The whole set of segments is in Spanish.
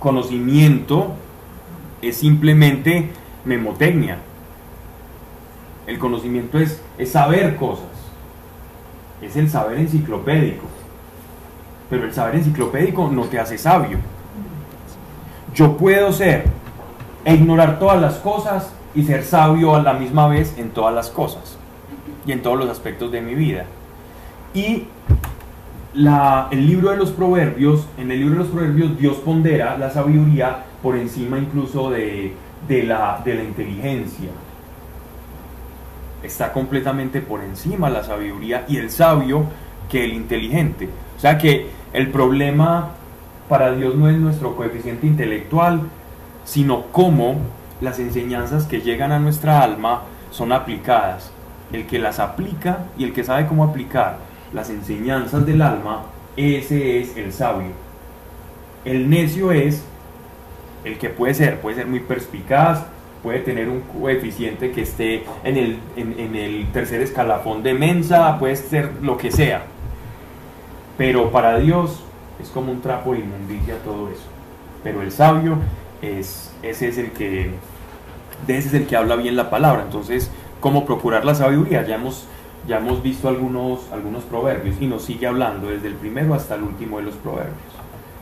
conocimiento es simplemente memotecnia. El conocimiento es, es saber cosas. Es el saber enciclopédico. Pero el saber enciclopédico no te hace sabio. Yo puedo ser e ignorar todas las cosas y ser sabio a la misma vez en todas las cosas y en todos los aspectos de mi vida. Y la, el libro de los proverbios, en el libro de los proverbios Dios pondera la sabiduría por encima incluso de, de, la, de la inteligencia. Está completamente por encima la sabiduría y el sabio que el inteligente. O sea que el problema para Dios no es nuestro coeficiente intelectual, sino cómo las enseñanzas que llegan a nuestra alma son aplicadas. El que las aplica y el que sabe cómo aplicar las enseñanzas del alma, ese es el sabio. El necio es el que puede ser, puede ser muy perspicaz, puede tener un coeficiente que esté en el, en, el tercer escalafón de mensa, puede ser lo que sea. Pero para Dios es como un trapo de inmundicia todo eso. Pero el sabio es, ese es el que, de ese es el que habla bien la palabra. Entonces, ¿cómo procurar la sabiduría? Ya hemos, ya hemos visto algunos, algunos proverbios y nos sigue hablando desde el primero hasta el último de los proverbios.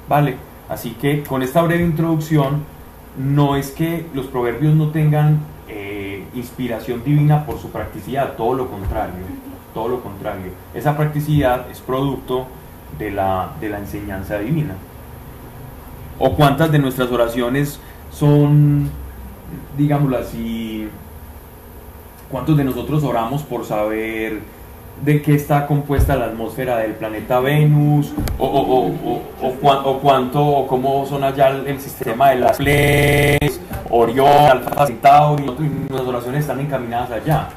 Vale, así que con esta breve introducción, no es que los proverbios no tengan eh, inspiración divina por su practicidad, todo lo contrario, todo lo contrario. Esa practicidad es producto de la, de la enseñanza divina. O cuántas de nuestras oraciones son, digámoslo así, cuántos de nosotros oramos por saber de qué está compuesta la atmósfera del planeta Venus, o, o, cuánto, o cómo son allá el, sistema de las Pleiades, Orión, Alfa Centauri, nuestras oraciones están encaminadas allá.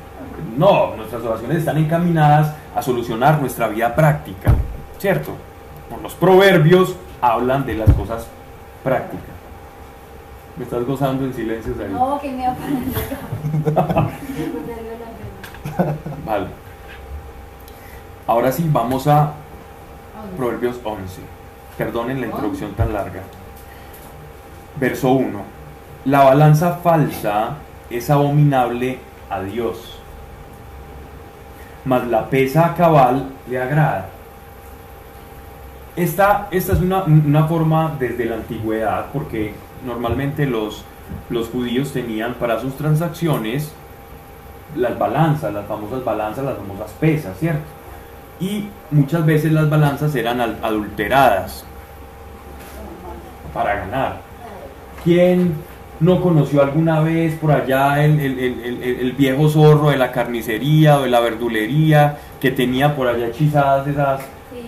No, nuestras oraciones están encaminadas a solucionar nuestra vida práctica, ¿cierto? Los proverbios hablan de las cosas prácticas. ¿Me estás gozando en silencio, No, que me Vale. Ahora sí, vamos a Proverbios 11. Perdonen la introducción tan larga. Verso 1. La balanza falsa es abominable a Dios, mas la pesa cabal le agrada. Esta, esta es una, una, forma desde la antigüedad, porque normalmente los, los judíos tenían para sus transacciones las balanzas, las famosas balanzas, las famosas pesas, ¿cierto? y muchas veces las balanzas eran adulteradas para ganar. ¿Quién no conoció alguna vez por allá el, viejo zorro de la carnicería o de la verdulería que tenía por allá hechizadas esas...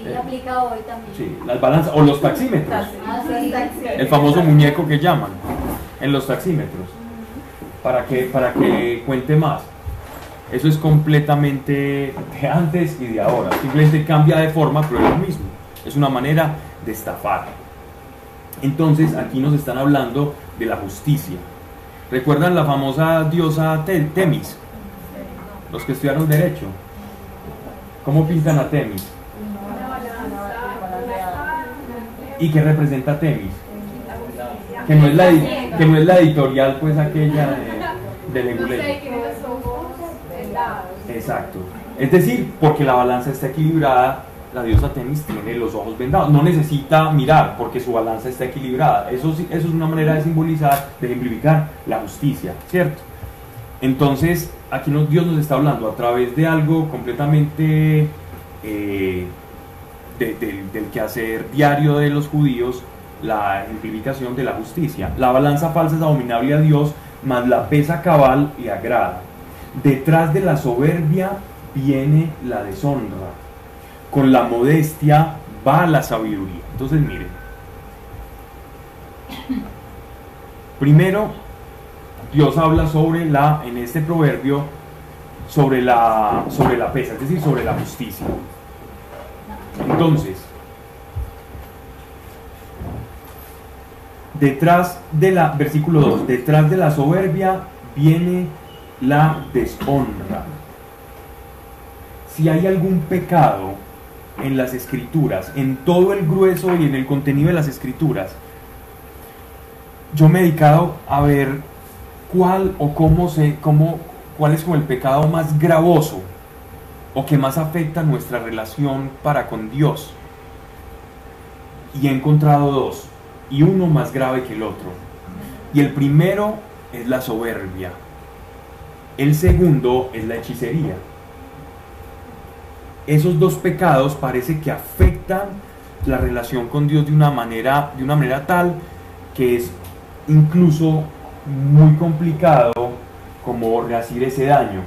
Eh, aplica hoy también. Sí, las balanzas, o los taxímetros. Ah, el famoso muñeco que llaman en los taxímetros. Para que, para que cuente más. Eso es completamente de antes y de ahora. Simplemente cambia de forma, pero es lo mismo. Es una manera de estafar. Entonces, aquí nos están hablando de la justicia. ¿Recuerdan la famosa diosa Temis? Los que estudiaron Derecho. ¿Cómo pintan a Temis? ¿Y qué representa Temis? Que no es la, que no es la editorial, pues aquella de, de Exacto. Es decir, porque la balanza está equilibrada, la diosa Temis tiene los ojos vendados. No necesita mirar porque su balanza está equilibrada. Eso, eso es una manera de simbolizar, de ejemplificar la justicia, ¿cierto? Entonces, aquí Dios nos está hablando a través de algo completamente eh, del quehacer diario de los judíos, la ejemplificación de la justicia. La balanza falsa es abominable a Dios, mas la pesa cabal y agrada. Detrás de la soberbia viene la deshonra. Con la modestia va la sabiduría. Entonces, miren. Primero, Dios habla sobre la, en este proverbio, sobre la, sobre la pesa, es decir, sobre la justicia. Entonces, detrás de la, versículo 2, detrás de la soberbia viene la deshonra. Si hay algún pecado en las escrituras, en todo el grueso y en el contenido de las escrituras, yo me he dedicado a ver cuál o cómo se, cómo, cuál es como el pecado más gravoso o que más afecta nuestra relación para con Dios. Y he encontrado dos, y uno más grave que el otro. Y el primero es la soberbia. El segundo es la hechicería. Esos dos pecados parece que afectan la relación con Dios de una manera, de una manera tal que es incluso muy complicado como rehacer ese daño.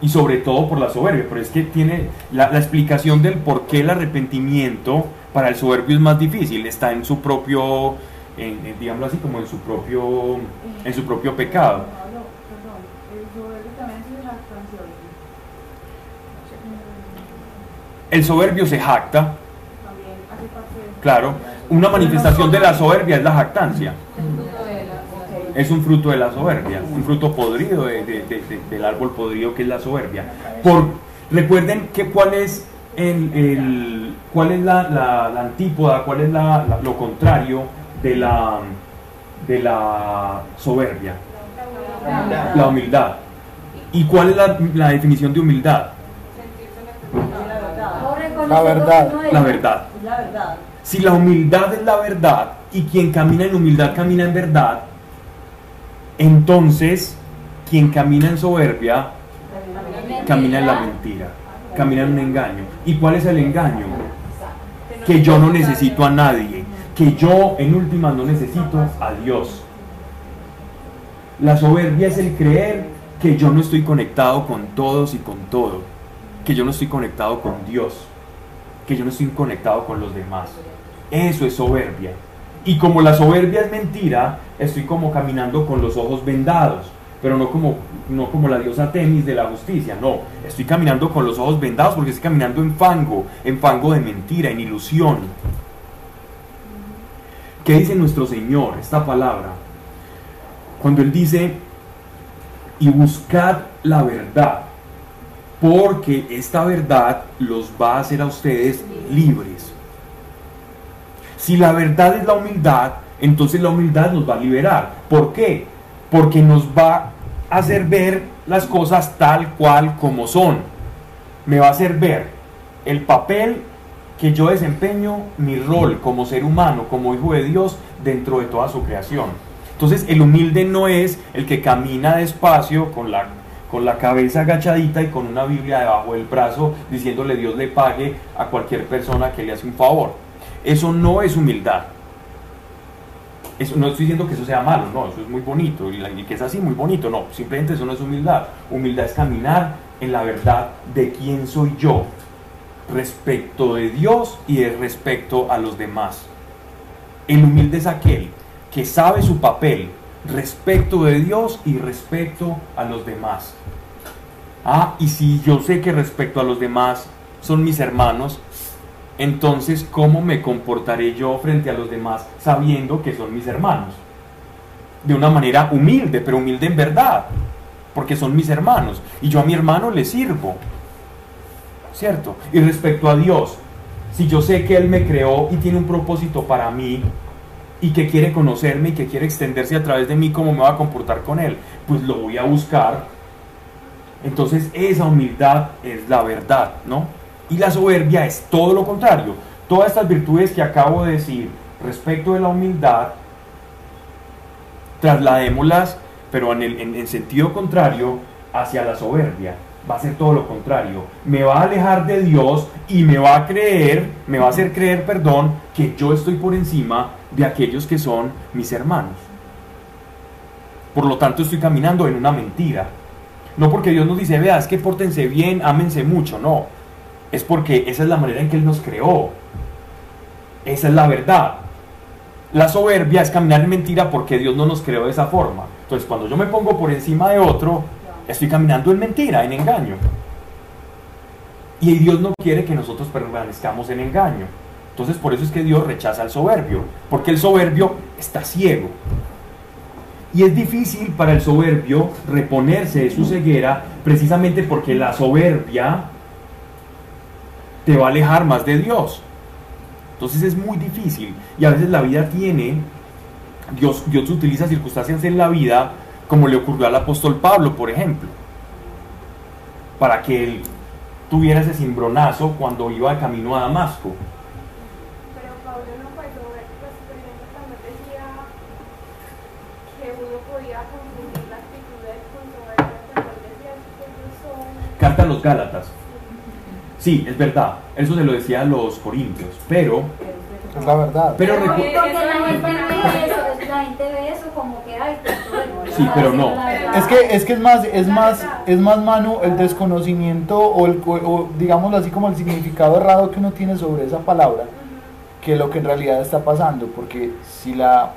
Y sobre todo por la soberbia, pero es que tiene la, la explicación del por qué el arrepentimiento para el soberbio es más difícil, está en su propio, en, en, digámoslo así, como en su propio, en su propio pecado. El soberbio se jacta, claro. Una manifestación de la soberbia es la jactancia. Es un fruto de la soberbia, un fruto podrido de- de- de- de- del árbol podrido que es la soberbia. Por, recuerden que cuál es el, el- cuál es la, la- la antípoda, cuál es la- la- lo contrario de la, de la soberbia, la humildad. ¿Y cuál es la, la definición de humildad? La verdad. la verdad. Si la humildad es la verdad y quien camina en humildad camina en verdad, entonces quien camina en soberbia camina en la mentira, camina en un engaño. ¿Y cuál es el engaño? Que yo no necesito a nadie, que yo en últimas no necesito a Dios. La soberbia es el creer que yo no estoy conectado con todos y con todo, que yo no estoy conectado con Dios, que yo no estoy conectado con los demás. Eso es soberbia. Y como la soberbia es mentira, estoy como caminando con los ojos vendados, pero no como, no como la diosa Temis de la justicia, no, estoy caminando con los ojos vendados porque estoy caminando en fango, en fango de mentira, en ilusión. ¿Qué dice nuestro Señor esta palabra? Cuando Él dice, y buscad la verdad, porque esta verdad los va a hacer a ustedes libres. Si la verdad es la humildad, entonces la humildad nos va a liberar. ¿Por qué? Porque nos va a hacer ver las cosas tal cual como son. Me va a hacer ver el papel que yo desempeño, mi rol como ser humano, como hijo de Dios, dentro de toda su creación. Entonces el humilde no es el que camina despacio con la, con la cabeza agachadita y con una Biblia debajo del brazo diciéndole Dios le pague a cualquier persona que le hace un favor. Eso no es humildad. Eso, no estoy diciendo que eso sea malo, no, eso es muy bonito y, que es así, muy bonito, no, simplemente eso no es humildad. Humildad es caminar en la verdad de quién soy yo respecto de Dios y respecto a los demás. El humilde es aquel que sabe su papel respecto de Dios y respecto a los demás. Ah, y si yo sé que respecto a los demás son mis hermanos, entonces ¿cómo me comportaré yo frente a los demás sabiendo que son mis hermanos? De una manera humilde, pero humilde en verdad, porque son mis hermanos y yo a mi hermano le sirvo. ¿Cierto? Y respecto a Dios, si yo sé que Él me creó y tiene un propósito para mí y que quiere conocerme y que quiere extenderse a través de mí, ¿cómo me va a comportar con Él? Pues lo voy a buscar. Entonces esa humildad es la verdad, ¿no? Y la soberbia es todo lo contrario. Todas estas virtudes que acabo de decir respecto de la humildad, trasladémoslas, pero en, el, en, en sentido contrario, hacia la soberbia. Va a ser todo lo contrario. Me va a alejar de Dios y me va a creer, me va a hacer creer, perdón, que yo estoy por encima de aquellos que son mis hermanos. Por lo tanto, estoy caminando en una mentira. No porque Dios nos dice, vea, es que pórtense bien, ámense mucho, no. Es porque esa es la manera en que Él nos creó. Esa es la verdad. La soberbia es caminar en mentira porque Dios no nos creó de esa forma. Entonces, cuando yo me pongo por encima de otro, estoy caminando en mentira, en engaño. Y Dios no quiere que nosotros permanezcamos en engaño. Entonces, por eso es que Dios rechaza al soberbio, porque el soberbio está ciego. Y es difícil para el soberbio reponerse de su ceguera precisamente porque la soberbia te va a alejar más de Dios. Entonces es muy difícil y a veces la vida tiene Dios, Dios utiliza circunstancias en la vida, como le ocurrió al apóstol Pablo, por ejemplo, para que él tuviera ese cimbronazo cuando iba de camino a Damasco. Pero Pablo no fue sobre, por ejemplo cuando decía que uno podía confundir la actitud de él con soberbia, cuando él decía que ellos son Carta a los Gálatas. Sí, es verdad, eso se lo decía a los corintios, pero, Es la verdad. pero Porque recu- la gente ve eso, la gente ve eso como que bueno, Sí, pero no. Es que, es que es más, es más, es más mano el desconocimiento o, el, o digámoslo así como el significado errado que uno tiene sobre esa palabra que lo que en realidad está pasando, porque si la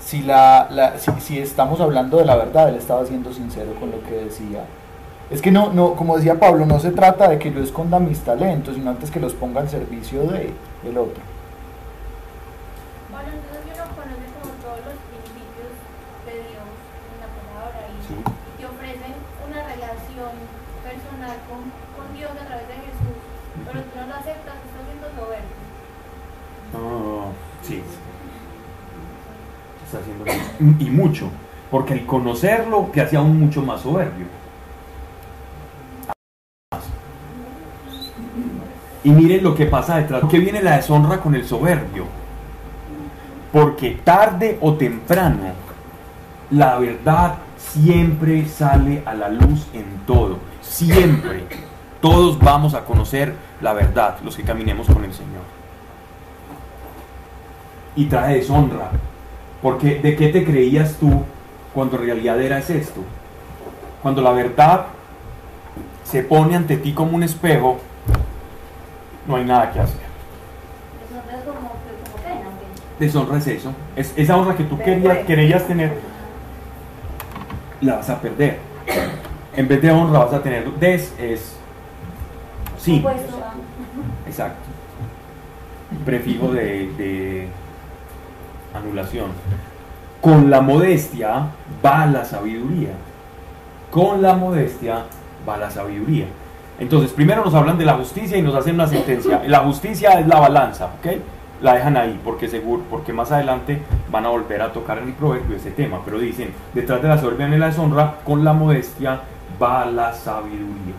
si la, la- si, si estamos hablando de la verdad, él estaba siendo sincero con lo que decía. Es que no, no, como decía Pablo, no se trata de que yo esconda mis talentos, sino antes que los ponga al servicio de el otro. Bueno, entonces uno conoce como todos los principios de Dios en la palabra y, Sí. te ofrecen una relación personal con, con Dios a través de Jesús, pero tú no lo aceptas, estás siendo soberbio. Ah, sí. Está haciendo bien. y mucho, porque el conocerlo te hace aún mucho más soberbio. Y miren lo que pasa detrás. ¿Por qué viene la deshonra con el soberbio? Porque tarde o temprano la verdad siempre sale a la luz en todo. Siempre. Todos vamos a conocer la verdad, los que caminemos con el Señor. Y trae deshonra. Porque ¿de qué te creías tú cuando realidad eras esto? Cuando la verdad se pone ante ti como un espejo, no hay nada que hacer. Eso es como, que- como pena, ¿qué? Deshonra es eso. Es esa honra que tú querías, querías tener, la vas a perder. En vez de honra vas a tener des, es sí. Opuesto a- Exacto. Prefijo de, de anulación. Con la modestia va la sabiduría. Con la modestia va la sabiduría. Entonces, primero nos hablan de la justicia y nos hacen una sentencia. La justicia es la balanza, ¿ok? La dejan ahí porque seguro, porque más adelante van a volver a tocar en el proverbio ese tema. Pero dicen, detrás de la soberbia y la deshonra, con la modestia va la sabiduría.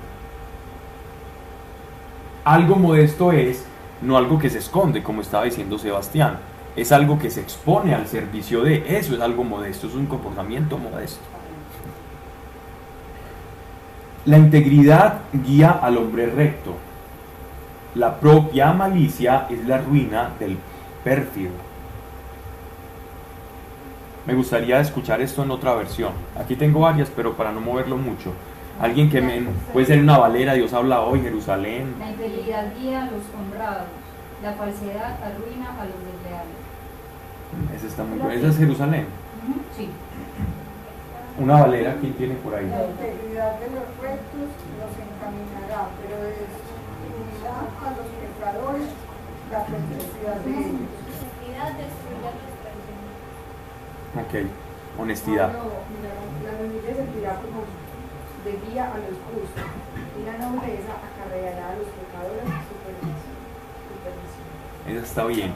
Algo modesto es no algo que se esconde, como estaba diciendo Sebastián. Es algo que se expone al servicio de. Eso es algo modesto, es un comportamiento modesto. La integridad guía al hombre recto. La propia malicia es la ruina del pérfido. Me gustaría escuchar esto en otra versión. Aquí tengo varias, pero para no moverlo mucho. Alguien que me... Puede ser una valera, Dios habla hoy, Jerusalén. La integridad guía a los honrados, la falsedad arruina a los desleales. Esa está muy buena. Esa es Jerusalén. Sí. Una valera, ¿quién tiene por ahí? La integridad de los rectos los encaminará, pero destruirá a los pecadores la perversidad de ellos. Los traicioneros. Ok, honestidad. La humildad servirá como de guía a los justos, y la nobleza acarreará a los pecadores su perdición. Esa está bien.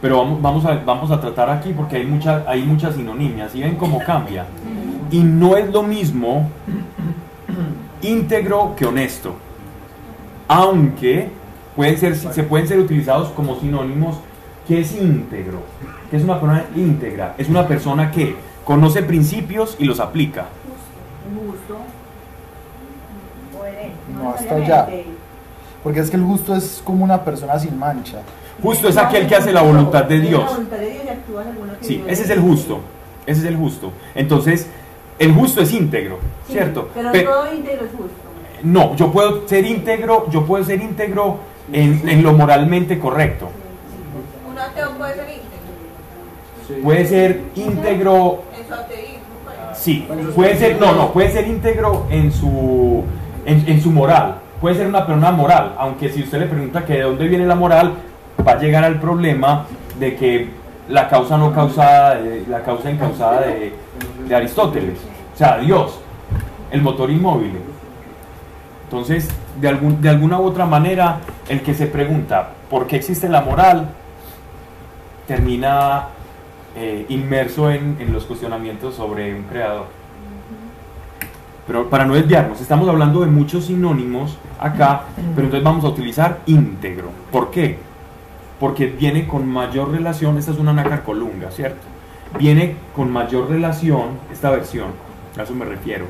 Pero vamos, vamos, a, vamos a tratar aquí porque hay, mucha, hay muchas sinonimias. ¿Y ven cómo cambia? Y no es lo mismo íntegro que honesto. Aunque pueden ser, se pueden ser utilizados como sinónimos. ¿Qué es íntegro? ¿Qué es una persona íntegra? Es una persona que conoce principios y los aplica. No hasta allá. Porque es que el justo es como una persona sin mancha. Justo es aquel que hace la voluntad de La Dios. voluntad de Dios y actúa según lo que Sí, ese es el justo. Ese es el justo. Entonces, el justo es íntegro, Sí, ¿cierto? Pero Pe- todo íntegro es justo. no, yo puedo ser íntegro, yo puedo ser íntegro en, en lo moralmente correcto. Un ateo puede ser íntegro. Puede ser íntegro, En su ateísmo, sí, puede ser, no, no, puede ser íntegro en su, en, en su moral. Puede ser una persona moral, aunque si usted le pregunta que de dónde viene la moral, va a llegar al problema de que la causa no causada, la causa incausada de, de Aristóteles, o sea, Dios, el motor inmóvil. Entonces, de, algún, de alguna u otra manera, el que se pregunta por qué existe la moral, termina eh, inmerso en, en los cuestionamientos sobre un creador. Pero para no desviarnos, estamos hablando de muchos sinónimos acá, pero entonces vamos a utilizar íntegro. ¿Por qué? Porque viene con mayor relación, esta es una nácar colunga, ¿cierto? Viene con mayor relación, esta versión, a eso me refiero,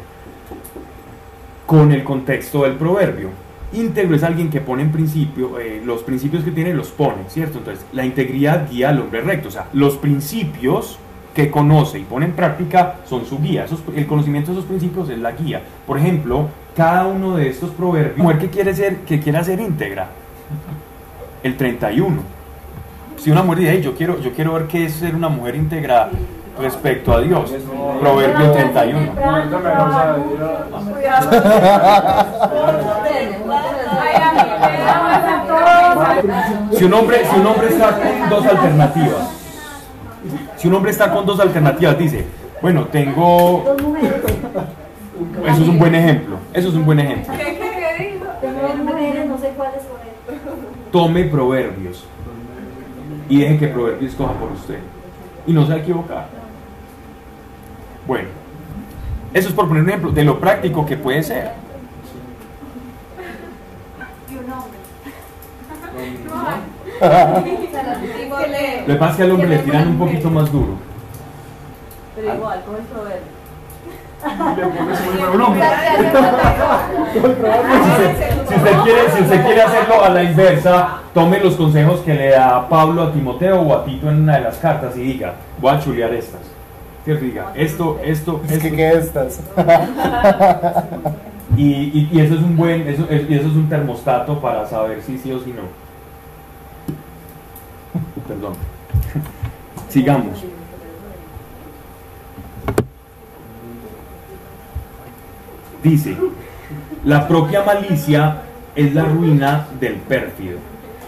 con el contexto del proverbio. Íntegro es alguien que pone en principio, eh, los principios que tiene los pone, ¿cierto? Entonces, la integridad guía al hombre recto, o sea, los principios que conoce y pone en práctica son su guía. El conocimiento de esos principios es la guía. Por ejemplo, cada uno de estos proverbios, mujer que quiere ser, que quiera ser íntegra, el 31. Si una mujer dice, "Hey, yo quiero, yo quiero ver qué es ser una mujer íntegra respecto a Dios, Proverbio 31. Ay, a mí me da Si un hombre, si un hombre está con dos alternativas, si un hombre está con dos alternativas, dice, bueno, tengo, eso es un buen ejemplo, eso es un buen ejemplo. Tome proverbios y deje que proverbios coja por usted y no se va a equivocar. Bueno, eso es por poner un ejemplo de lo práctico que puede ser. Y un hombre. Igual que- Lo que pasa es que al hombre le tiran un poquito más duro. Pero igual, con el proverbio. Si usted, quiere, si usted quiere hacerlo a la inversa, tome los consejos que le da Pablo a Timoteo o a Tito en una de las cartas y diga, voy a chulear estas. ¿Cierto? Diga, esto, esto, Es que esto. que estas. Y, y- y eso es un buen, eso, es- y eso es un termostato para saber si sí o si no. Perdón. Sigamos. Dice, la propia malicia es la ruina del pérfido.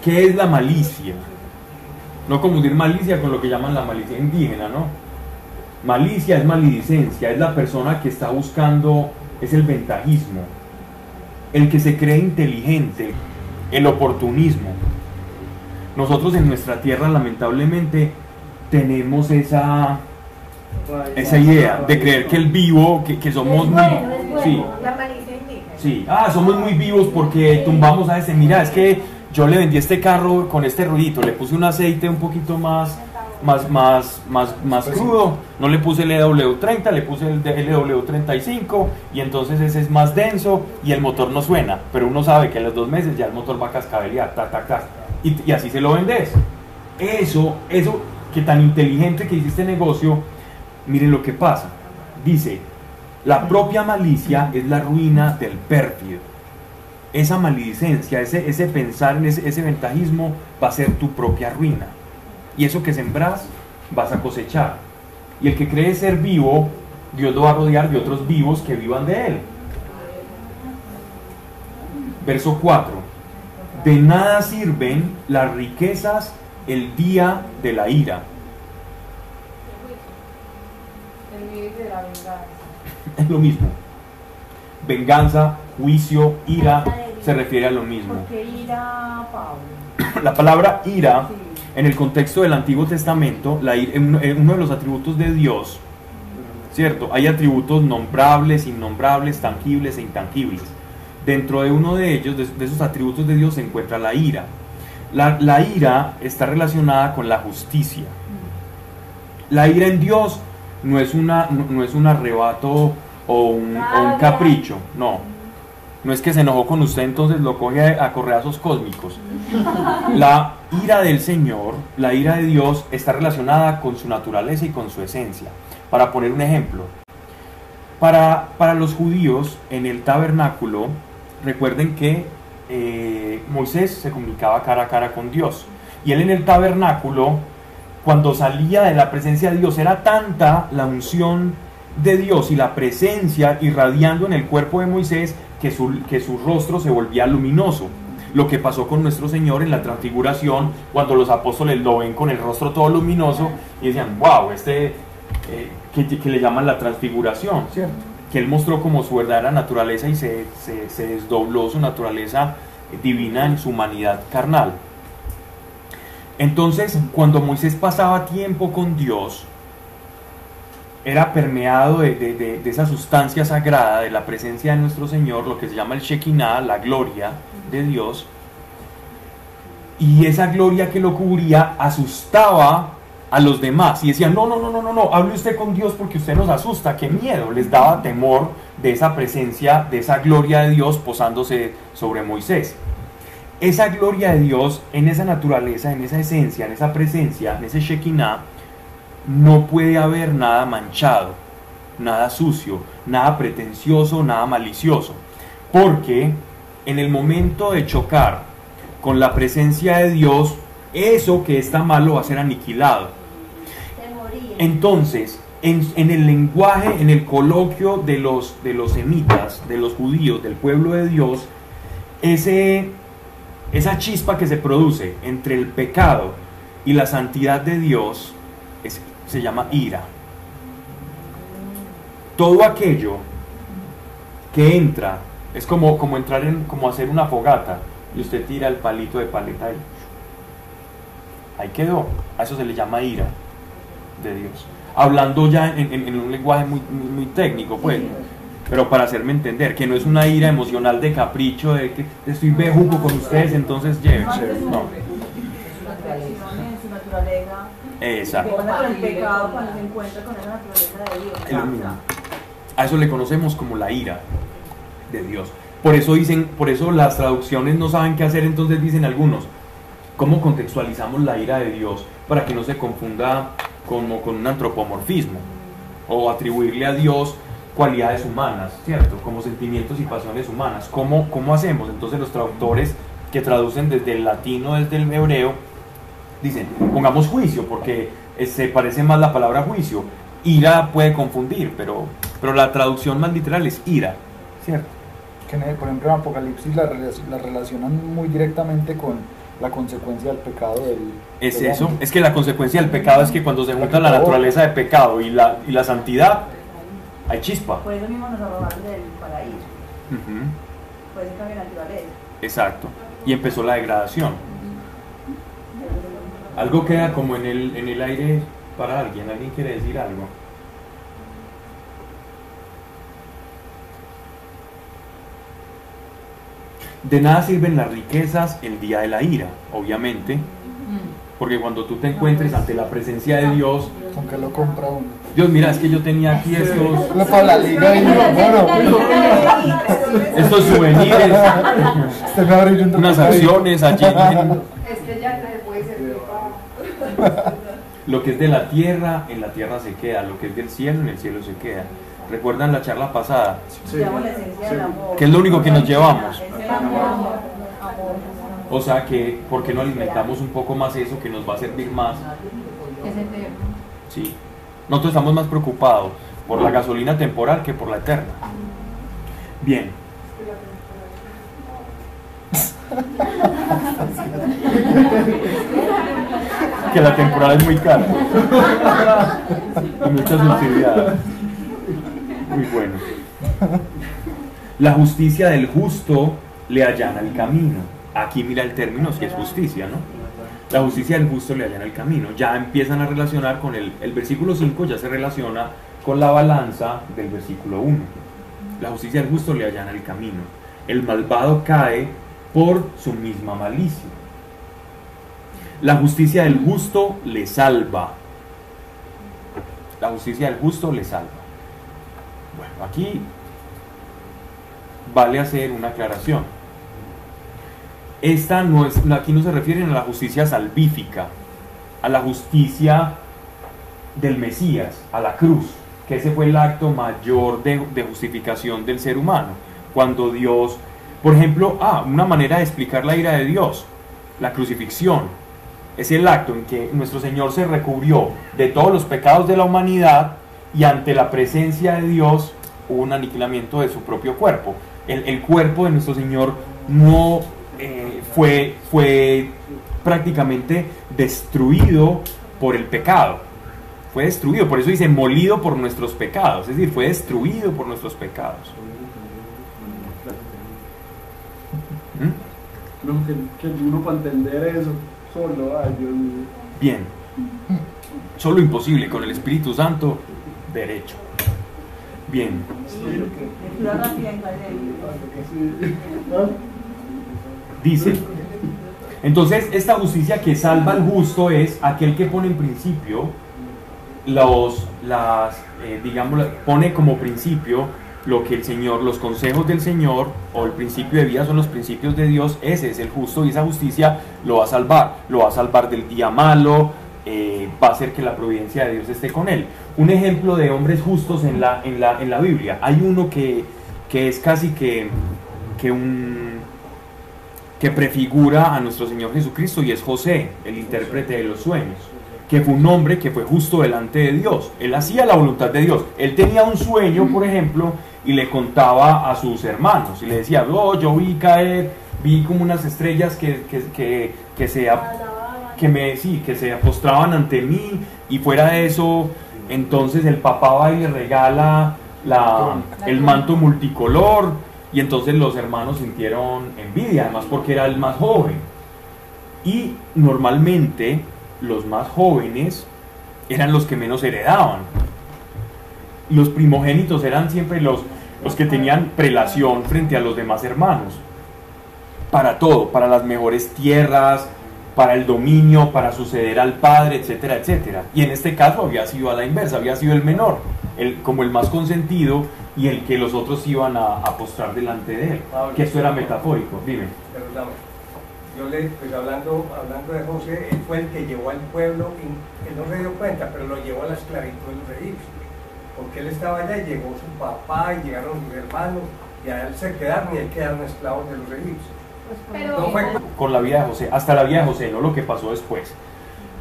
¿Qué es la malicia? No confundir malicia con lo que llaman la malicia indígena, ¿no? Malicia es maledicencia, es la persona que está buscando, es el ventajismo, el que se cree inteligente, el oportunismo. Nosotros en nuestra tierra lamentablemente tenemos esa, esa idea de creer que el vivo, que, que somos muy... bueno, es bueno. Sí, La malicia indígena. Sí, ah, somos muy vivos porque tumbamos a ese. Mira, es que yo le vendí este carro con este ruidito, le puse un aceite un poquito más, más, más, más, más crudo, no le puse el EW30, le puse el de- LW35 y entonces ese es más denso y el motor no suena, pero uno sabe que a los dos meses ya el motor va a cascabelear, tac, tac, tac, y, y así se lo vendes. Eso, eso que tan inteligente que hiciste negocio, miren lo que pasa. Dice, la propia malicia es la ruina del pérfido. Esa maledicencia, ese, ese pensar en ese, ese ventajismo va a ser tu propia ruina. Y eso que sembras vas a cosechar. Y el que cree ser vivo, Dios lo va a rodear de otros vivos que vivan de él. Verso 4. De nada sirven las riquezas el día de la ira. De la venganza. Es lo mismo. Venganza, juicio, ira, se refiere a lo mismo. ¿Por qué ir a Pablo? La palabra ira, Sí. en el contexto del Antiguo Testamento, la ira- uno de los atributos de Dios, ¿cierto? Hay atributos nombrables, innombrables, tangibles e intangibles. Dentro de uno de ellos, de, de esos atributos de Dios, se encuentra la ira. La, la ira está relacionada con la justicia. La ira en Dios no es, una, no, no es un arrebato o un, o un capricho, no. No es que se enojó con usted, entonces lo coge a, a correazos cósmicos. La ira del Señor, la ira de Dios, está relacionada con su naturaleza y con su esencia. Para poner un ejemplo, para, para los judíos en el tabernáculo, recuerden que eh, Moisés se comunicaba cara a cara con Dios. Y él en el tabernáculo, cuando salía de la presencia de Dios, era tanta la unción de Dios y la presencia irradiando en el cuerpo de Moisés que su, que su rostro se volvía luminoso. Lo que pasó con nuestro Señor en la transfiguración, cuando los apóstoles lo ven con el rostro todo luminoso y decían, wow, este, eh, que, que le llaman la transfiguración, ¿cierto? Que Él mostró como su verdadera naturaleza y se, se, se desdobló su naturaleza divina en su humanidad carnal. Entonces, cuando Moisés pasaba tiempo con Dios, era permeado de, de- de- esa sustancia sagrada, de la presencia de nuestro Señor, lo que se llama el Shekinah, la gloria de Dios. Y esa gloria que lo cubría asustaba a los demás y decían, no, no, no, no, no, no, hable usted con Dios porque usted nos asusta, qué miedo, les daba temor de esa presencia, de esa gloria de Dios posándose sobre Moisés. Esa gloria de Dios en esa naturaleza, en esa esencia, en esa presencia, en ese Shekinah, no puede haber nada manchado, nada sucio, nada pretencioso, nada malicioso. Porque en el momento de chocar con la presencia de Dios, eso que está malo va a ser aniquilado. Entonces, en, en el lenguaje, en el coloquio de los, de los semitas, de los judíos, del pueblo de Dios, ese, esa chispa que se produce entre el pecado y la santidad de Dios es- se llama ira. Todo aquello que entra es como, como entrar en, como hacer una fogata y usted tira el palito de paleta ahí. Ahí quedó. A eso se le llama ira de Dios. Hablando ya en, un lenguaje muy, muy, muy técnico, pues. Pero para hacerme entender, que no es una ira emocional de capricho, de que estoy bejuco con ustedes, entonces llévense. No. Exacto. A eso le conocemos como la ira de Dios. Por eso dicen, por eso las traducciones no saben qué hacer, entonces dicen algunos, ¿cómo contextualizamos la ira de Dios para que no se confunda como con un antropomorfismo? O atribuirle a Dios cualidades humanas, ¿cierto? Como sentimientos y pasiones humanas. ¿Cómo, cómo hacemos? Entonces los traductores que traducen desde el latino, desde el hebreo, dicen, pongamos juicio, porque eh, se parece más la palabra juicio. Ira puede confundir, pero, pero la traducción más literal es ira, ¿cierto? Que por ejemplo en Apocalipsis la, la relacionan muy directamente con la consecuencia del pecado del Es del eso, es que la consecuencia del pecado es que cuando se junta la naturaleza de pecado y la, y la santidad, hay chispa. Por eso mismo nos arrojaron del paraíso. Por ese cambio de naturaleza. Exacto. Y empezó la degradación. Algo queda como en el, en el aire para alguien. ¿Alguien quiere decir algo? De nada sirven las riquezas el día de la ira, obviamente, porque cuando tú te encuentres ante la presencia de Dios, Con que lo compra uno. Dios, mira, es que yo tenía aquí estos, Le para la liga y bueno, estos souvenirs, usted me abre un unas acciones allí. en- Este ya no se puede servir para. Lo que es de la tierra, en la tierra se queda. Lo que es del cielo, en el cielo se queda. ¿Recuerdan la charla pasada? Amor. ¿Qué es lo único que nos llevamos? Es. O sea que, ¿por qué no alimentamos un poco más eso que nos va a servir más? Es. Sí. Nosotros estamos más preocupados por la gasolina temporal que por la eterna. Bien. que la temporal es muy cara. Y mucha subsidiada. Muy bueno. La justicia del justo le allana el camino. Aquí mira el término, si es justicia, ¿no? La justicia del justo le allana el camino. Ya empiezan a relacionar con el, el versículo 5, ya se relaciona con la balanza del versículo 1. La justicia del justo le allana el camino. El malvado cae por su misma malicia. La justicia del justo le salva. La justicia del justo le salva. Bueno, aquí vale hacer una aclaración. Esta no es, aquí no se refieren a la justicia salvífica, a la justicia del Mesías, a la cruz, que ese fue el acto mayor de, de justificación del ser humano. Cuando Dios, por ejemplo, ah, una manera de explicar la ira de Dios, la crucifixión, es el acto en que nuestro Señor se recubrió de todos los pecados de la humanidad y ante la presencia de Dios hubo un aniquilamiento de su propio cuerpo. El, el cuerpo de nuestro Señor no eh, fue, fue prácticamente destruido por el pecado. Fue destruido, por eso dice molido por nuestros pecados, es decir, fue destruido por nuestros pecados. ¿Mm? No, que, que uno para entender eso, Solo, ay Dios mío. Bien. Solo imposible con el Espíritu Santo, derecho. Bien. Dice, entonces esta justicia que salva al justo es aquel que pone en principio los, las, eh, digamos, pone como principio lo que el Señor, los consejos del Señor o el principio de vida son los principios de Dios, ese es el justo y esa justicia lo va a salvar, lo va a salvar del día malo, eh, va a hacer que la providencia de Dios esté con él. Un ejemplo de hombres justos en la, en la, en la Biblia, hay uno que, que es casi que, que un que prefigura a nuestro Señor Jesucristo y es José, el intérprete de los sueños, que fue un hombre que fue justo delante de Dios. Él hacía la voluntad de Dios. Él tenía un sueño, por ejemplo, y le contaba a sus hermanos y le decía, oh, yo vi caer, vi como unas estrellas que, que, que, que se, que me sí, que se postraban ante mí y fuera de eso, entonces el papá va y le regala la, el manto multicolor y entonces los hermanos sintieron envidia, además porque era el más joven. Y normalmente los más jóvenes eran los que menos heredaban. Los primogénitos eran siempre los, los que tenían prelación frente a los demás hermanos. Para todo, para las mejores tierras, para el dominio, para suceder al padre, etcétera, etcétera. Y en este caso había sido a la inversa, había sido el menor, el, como el más consentido y el que los otros iban a, a postrar delante de él. Que esto era metafórico, dime. Perdóname. Yo le, pues hablando, hablando de José, él fue el que llevó al pueblo, y él no se dio cuenta, pero lo llevó a la esclavitud de los egipcios. Porque él estaba allá y llegó su papá y llegaron sus hermanos y a él se quedaron y él quedaron esclavos de los egipcios. Pero No fue con la vida de José, hasta la vida de José, no lo que pasó después.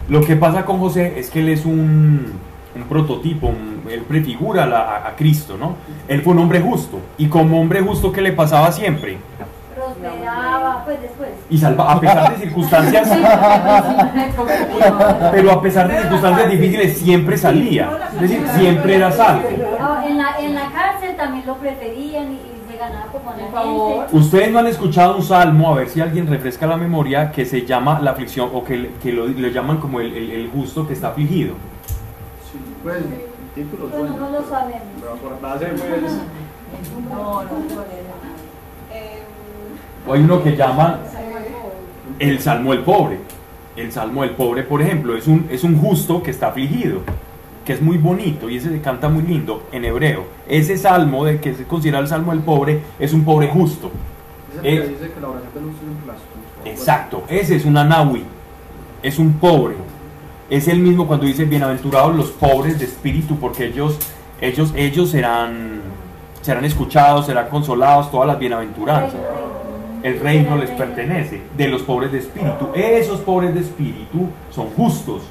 Lo que pasa con José es que él es un, un prototipo, un- él prefigura la- a, a Cristo, ¿no? Él fue un hombre justo, y como hombre justo, ¿qué le pasaba siempre? Prosperaba, pues después. Y salva, a pesar de circunstancias, pero a pesar de circunstancias difíciles, siempre salía, es decir, siempre era salvo. En la, en la cárcel también lo preferían y, favor. Ustedes no han escuchado un salmo, a ver si alguien refresca la memoria, que se llama la aflicción, o que, que lo, lo llaman como el, el- el justo que está afligido. Pues, el título Pues no lo sabemos. Pero por base, pues, No, no, eh, hay uno que llama el salmo del pobre. El salmo del pobre, por ejemplo, es un, es un justo que está afligido, que es muy bonito y ese se canta muy lindo en hebreo. Ese salmo de que se considera el salmo del pobre es un pobre justo. es el que dice que la oración de luz es un plástico. Exacto, ese es un anahui, es un pobre. Es el mismo cuando dice bienaventurados los pobres de espíritu, porque ellos, ellos, ellos serán, serán escuchados, serán consolados, todas las bienaventuranzas. El reino les pertenece, de los pobres de espíritu. Esos pobres de espíritu son justos,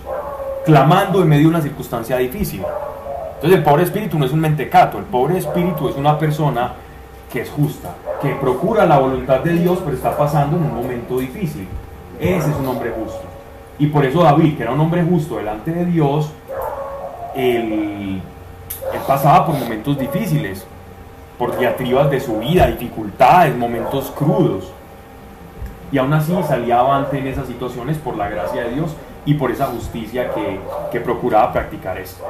clamando en medio de una circunstancia difícil. Entonces el pobre espíritu no es un mentecato, el pobre espíritu es una persona que es justa, que procura la voluntad de Dios, pero está pasando en un momento difícil. Ese es un hombre justo. Y por eso David, que era un hombre justo delante de Dios, él, él pasaba por momentos difíciles, por diatribas de su vida, dificultades, momentos crudos. Y aún así salía avante en esas situaciones por la gracia de Dios y por esa justicia que, que procuraba practicar esto.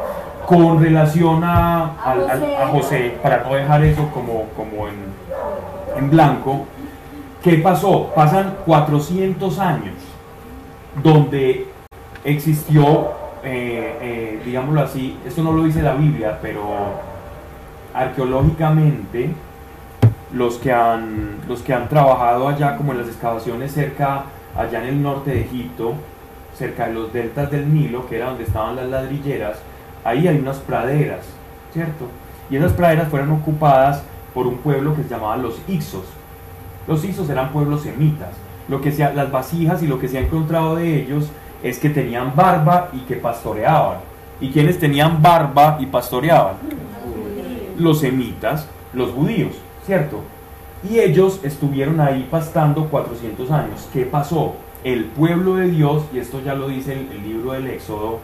Con relación a, al- a José, para no dejar eso como, como en, en blanco, ¿qué pasó? Pasan 400 años donde existió, eh, eh, digámoslo así, esto no lo dice la Biblia, pero arqueológicamente los que han los que han trabajado allá como en las excavaciones cerca allá en el norte de Egipto cerca de los deltas del Nilo que era donde estaban las ladrilleras ahí hay unas praderas cierto y esas praderas fueron ocupadas por un pueblo que se llamaba los Ixos. Los Ixos eran pueblos semitas lo que se ha- las vasijas y lo que se ha encontrado de ellos es que tenían barba y que pastoreaban y quienes tenían barba y pastoreaban los semitas, los judíos, ¿cierto? Y ellos estuvieron ahí pastando 400 años. ¿Qué pasó? El pueblo de Dios, y esto ya lo dice el, el libro del Éxodo,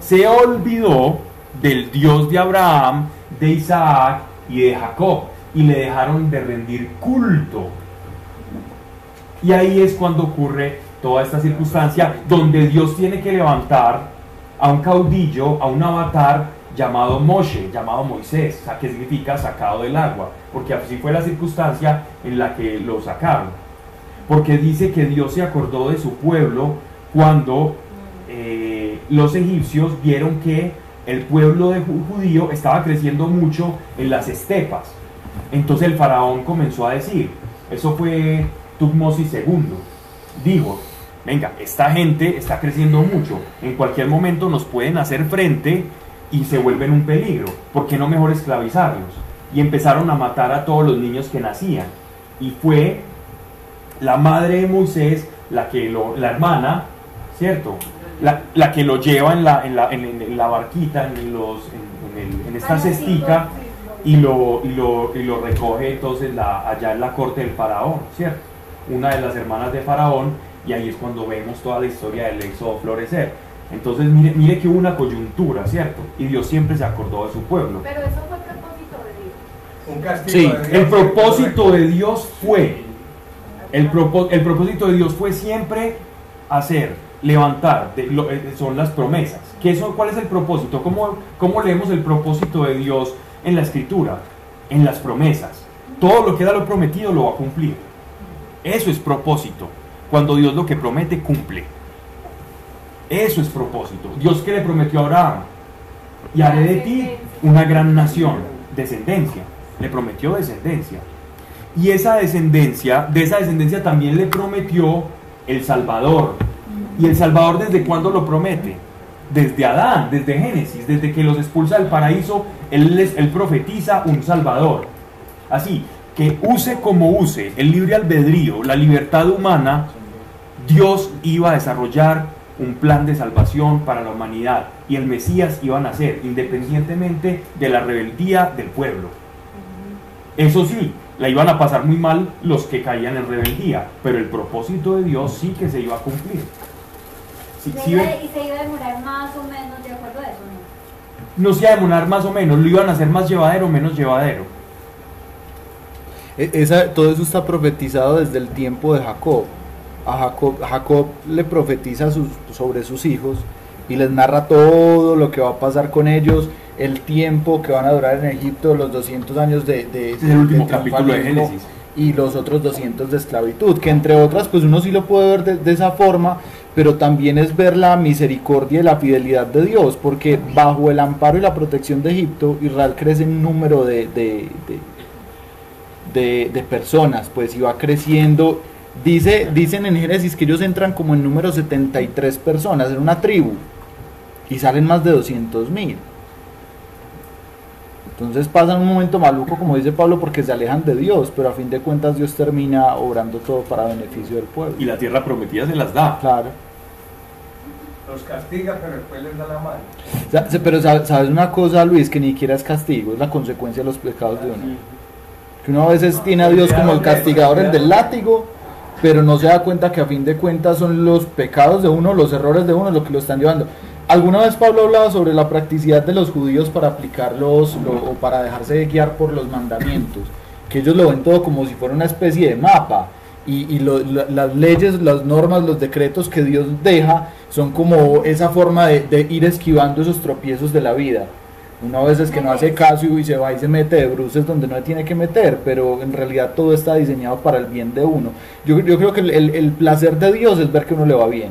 se olvidó del Dios de Abraham, de Isaac y de Jacob, y le dejaron de rendir culto. Y ahí es cuando ocurre toda esta circunstancia donde Dios tiene que levantar a un caudillo, a un avatar llamado Moshe, llamado Moisés, que significa sacado del agua, porque así fue la circunstancia en la que lo sacaron. Porque dice que Dios se acordó de su pueblo cuando eh, los egipcios vieron que el pueblo de ju- judío estaba creciendo mucho en las estepas. Entonces el faraón comenzó a decir, eso fue Tutmosis II, dijo, venga, esta gente está creciendo mucho, en cualquier momento nos pueden hacer frente y se vuelven un peligro, ¿por qué no mejor esclavizarlos? Y empezaron a matar a todos los niños que nacían. Y fue la madre de Moisés, la que lo, la hermana, ¿cierto? La, la que lo lleva en la, en la, en, en la barquita, en, los, el- en esta cestica, y lo, y lo, y lo recoge entonces la, allá en la corte del faraón, ¿cierto? Una de las hermanas de faraón, y ahí es cuando vemos toda la historia del éxodo florecer. Entonces mire, mire que hubo una coyuntura, ¿cierto? Y Dios siempre se acordó de su pueblo. Pero eso fue propósito de Dios. Un castigo Sí, de Dios. El propósito de Dios fue, el, propo- el propósito de Dios fue siempre hacer, levantar, de- lo- eh, son las promesas. ¿Qué son, ¿Cuál es el propósito? ¿Cómo, ¿Cómo leemos el propósito de Dios en la escritura? En las promesas. Todo lo que da lo prometido lo va a cumplir. Eso es propósito. Cuando Dios lo que promete, cumple. Eso es propósito. Dios que le prometió a Abraham, y haré de ti una gran nación, descendencia. Le prometió descendencia. Y esa descendencia, de esa descendencia también le prometió el Salvador. ¿Y el Salvador desde cuándo lo promete? Desde Adán, desde Génesis, desde que los expulsa del paraíso, él, les, él profetiza un Salvador. Así, que use como use el libre albedrío, la libertad humana, Dios iba a desarrollar un plan de salvación para la humanidad y el Mesías iba a nacer independientemente de la rebeldía del pueblo. Eso sí, la iban a pasar muy mal los que caían en rebeldía, pero el propósito de Dios sí que se iba a cumplir. Sí, Se sí iba- ve- y se iba a demorar más o menos de acuerdo a eso, ¿no? no se iba a demorar más o menos, lo iban a hacer más llevadero o menos llevadero. E- Esa, todo eso está profetizado desde el tiempo de Jacob. A Jacob, Jacob le profetiza sus- sobre sus hijos y les narra todo lo que va a pasar con ellos, el tiempo que van a durar en Egipto, los 200 años de, de, último de capítulo de Génesis. y los otros 200 de esclavitud, que entre otras pues uno sí lo puede ver de, de esa forma, pero también es ver la misericordia y la fidelidad de Dios, porque bajo el amparo y la protección de Egipto, Israel crece en número de, de- de- de, de personas, pues iba creciendo. Dice, dicen en Génesis que ellos entran como en número 73 personas en una tribu y salen más de 200 mil. Entonces pasan un momento maluco, como dice Pablo, porque se alejan de Dios, pero a fin de cuentas Dios termina obrando todo para beneficio del pueblo. Y la tierra prometida se las da. Claro. Los castiga, pero después les da la mano. Pero sa- sabes una cosa, Luis, que ni siquiera es castigo, es la consecuencia de los pecados de uno. Que uno a veces tiene a Dios como el castigador, el del látigo, pero no se da cuenta que a fin de cuentas son los pecados de uno, los errores de uno, lo que lo están llevando. Alguna vez Pablo hablaba sobre la practicidad de los judíos para aplicarlos lo- o para dejarse guiar por los mandamientos, que ellos lo ven todo como si fuera una especie de mapa. Y, y lo- la- las leyes, las normas, los decretos que Dios deja son como esa forma de, de ir esquivando esos tropiezos de la vida. Uno a veces que no hace caso y se va y se mete de bruces donde no se tiene que meter, pero en realidad todo está diseñado para el bien de uno. Yo, yo creo que el, el- placer de Dios es ver que uno le va bien.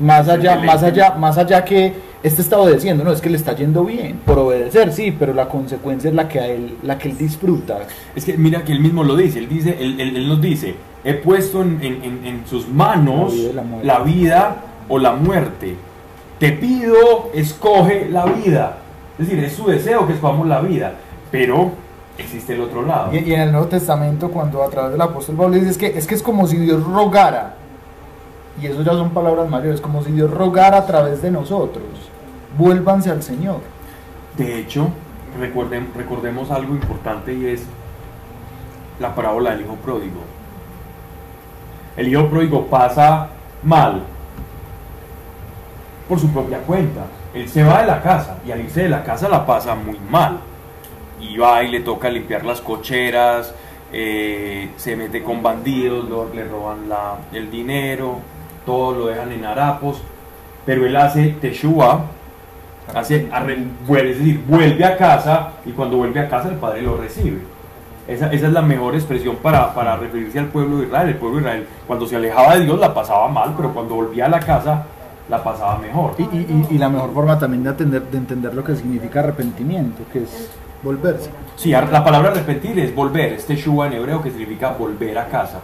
Más allá, más allá, más allá que este está obedeciendo, no, es que le está yendo bien, por obedecer, sí, pero la consecuencia es la que a él, la que él disfruta. Es que mira que él mismo lo dice, él dice, él, él- él nos dice, he puesto en, en- en- sus manos La vida y la muerte. la vida o la muerte. Te pido, escoge la vida. Es decir, es su deseo que escojamos la vida, pero existe el otro lado. Y, y en el Nuevo Testamento, cuando a través del apóstol Pablo dice es que, es que es como si Dios rogara, y eso ya son palabras mayores, como si Dios rogara a través de nosotros, vuélvanse al Señor. De hecho, recuerden, recordemos algo importante y es la parábola del hijo pródigo. El hijo pródigo pasa mal por su propia cuenta. Él se va de la casa y al irse de la casa la pasa muy mal. Y va y le toca limpiar las cocheras, eh, se mete con bandidos, le roban el dinero, todo lo dejan en harapos, pero él hace Teshua, hace vuelve, es decir, vuelve a casa y cuando vuelve a casa el padre lo recibe. Esa, esa es la mejor expresión para, para referirse al pueblo de Israel. El pueblo de Israel, cuando se alejaba de Dios, la pasaba mal, pero cuando volvía a la casa, la pasaba mejor. Y, y- y- y la mejor forma también de, atender- de entender lo que significa arrepentimiento, que es volverse. Sí, la palabra arrepentir es volver, este shua en hebreo que significa volver a casa.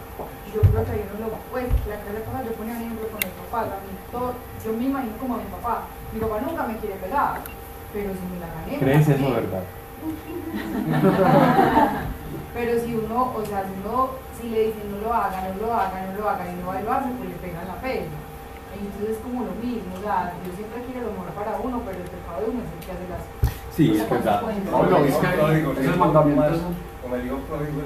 Yo creo que uno lo, pues, la que le pasa, yo ponía un ejemplo con mi papá, todo- yo me imagino como a mi papá, mi papá nunca me quiere pegar, pero si me la gané, ¿Crees eso, verdad? Pero si uno, o sea, si uno, si le dicen no lo haga, no lo haga, no lo haga, y no va y lo hace, pues le pegan la pena. Entonces es como lo mismo, o sea, Dios siempre quiere lo mejor para uno, pero el pecado de uno es el que hace las Sí, es verdad. No, lo es que mandamientos más, Como el hijo pródigo,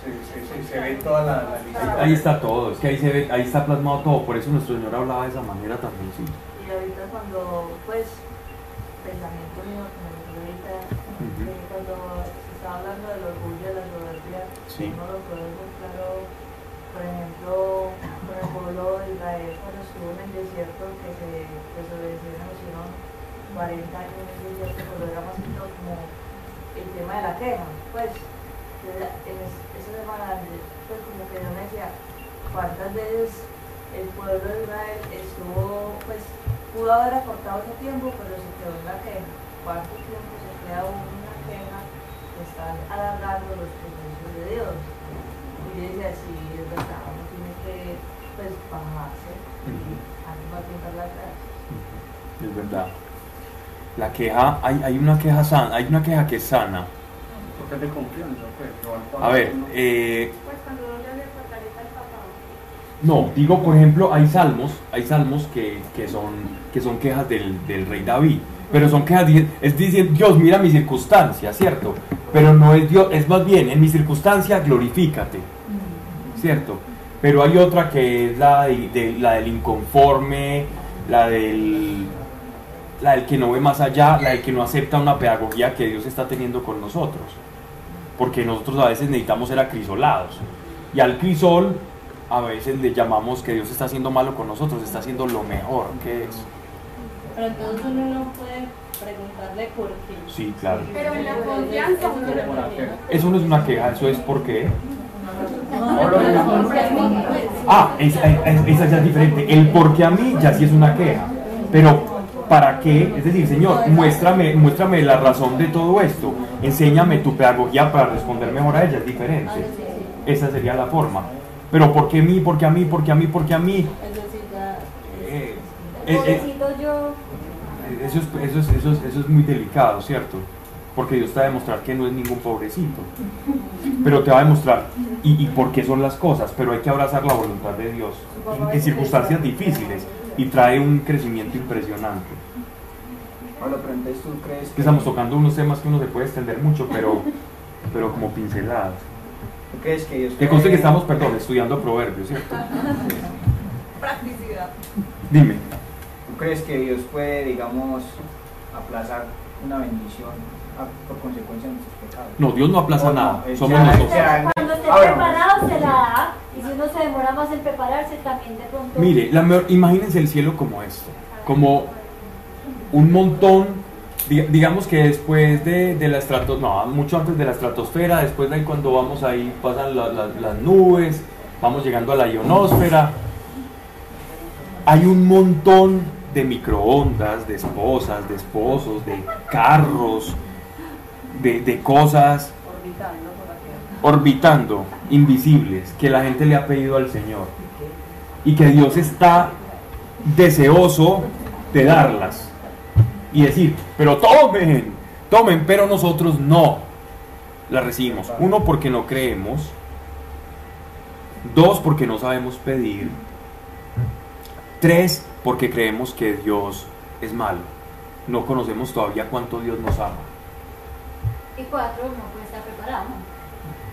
se, se, se, se ve toda la, la lista. Ahí está todo, es que ahí se ve, ahí está plasmado todo, por eso nuestro Señor hablaba de esa manera también, sí. Y ahorita cuando, pues, pensamiento mío, ahorita, Ujú. que cuando se está hablando del orgullo, de la soberbia, Sí. uno lo puede 40 años desierto, pero era más como el tema de la queja, pues, en es- esa semana, pues como que yo me decía, ¿cuántas veces el pueblo de Israel estuvo, pues, pudo haber acortado ese tiempo, pero se quedó en la queja. ¿Cuánto tiempo se queda una queja que están alargando los procesos de Dios? Y yo decía, sí, es verdad, uno tiene que, pues, bajarse y antes va a pintar la cara. Es verdad. La queja, hay, hay una queja sana, hay una queja que es sana. Porque es de confianza, pues. A ver, ¿no? eh, Pues cuando uno le pataleta al papá. no, digo por ejemplo, hay salmos, hay salmos que, que son, que son quejas del, del rey David, pero son quejas, es decir, Dios mira mi circunstancia, ¿cierto? Pero no es Dios, es más bien, en mi circunstancia glorifícate, ¿cierto? Pero hay otra que es la, de- de- la del inconforme, la del, la del que no ve más allá, la del que no acepta una pedagogía que Dios está teniendo con nosotros. Porque nosotros a veces necesitamos ser acrisolados. Y al crisol a veces le llamamos que Dios está haciendo malo con nosotros, está haciendo lo mejor que es. Pero entonces uno no puede preguntarle por qué. Sí, claro. Pero en la confianza Eso uno Eso no es una queja, eso es confianza, pues, Ah, esa, es- esa ya es diferente. El porque a mí ya sí es una queja. Pero, ¿para qué? Es decir, Señor, muéstrame, muéstrame la razón de todo esto. Enséñame tu pedagogía para responder mejor a ella, es diferente. Esa sería la forma. Pero ¿por qué a mí? ¿Por qué a mí? ¿Por qué a mí? ¿Por qué a mí? Eh, eh, eh, eso, es, eso, es, eso, es, eso es muy delicado, ¿cierto? Porque Dios te va a demostrar que no es ningún pobrecito. Pero te va a demostrar y, y por qué son las cosas. Pero hay que abrazar la voluntad de Dios en, en circunstancias difíciles y trae un crecimiento impresionante. Pablo, pero entonces tú crees Es que estamos tocando unos temas que uno se puede extender mucho, pero, pero como pinceladas. ¿Tú crees que Dios Que conste que estamos, perdón, estudiando proverbios, ¿cierto? Practicidad. Dime. ¿Tú crees que Dios puede, digamos, aplazar una bendición a- por consecuencia de nuestros pecados? No, Dios no aplaza no, nada, es somos ya- nosotros. ya- cuando esté Ah, bueno. preparado se la da. Y si uno se demora más en prepararse, también de pronto. Mire, la mejor- imagínense el cielo como esto, como un montón, diga- digamos que después de, de la estratosfera, no, mucho antes de la estratosfera, después de ahí cuando vamos ahí, pasan la- la- las nubes, vamos llegando a la ionosfera, hay un montón de microondas, de esposas, de esposos, de carros, de, de cosas Orbitando por orbitando, invisibles, que la gente le ha pedido al Señor. Y que Dios está deseoso de darlas. Y decir, pero tomen, tomen, pero nosotros no las recibimos. Uno, porque no creemos. Dos, porque no sabemos pedir. Tres, porque creemos que Dios es malo. No conocemos todavía cuánto Dios nos ama. Y cuatro, no puede estar preparado.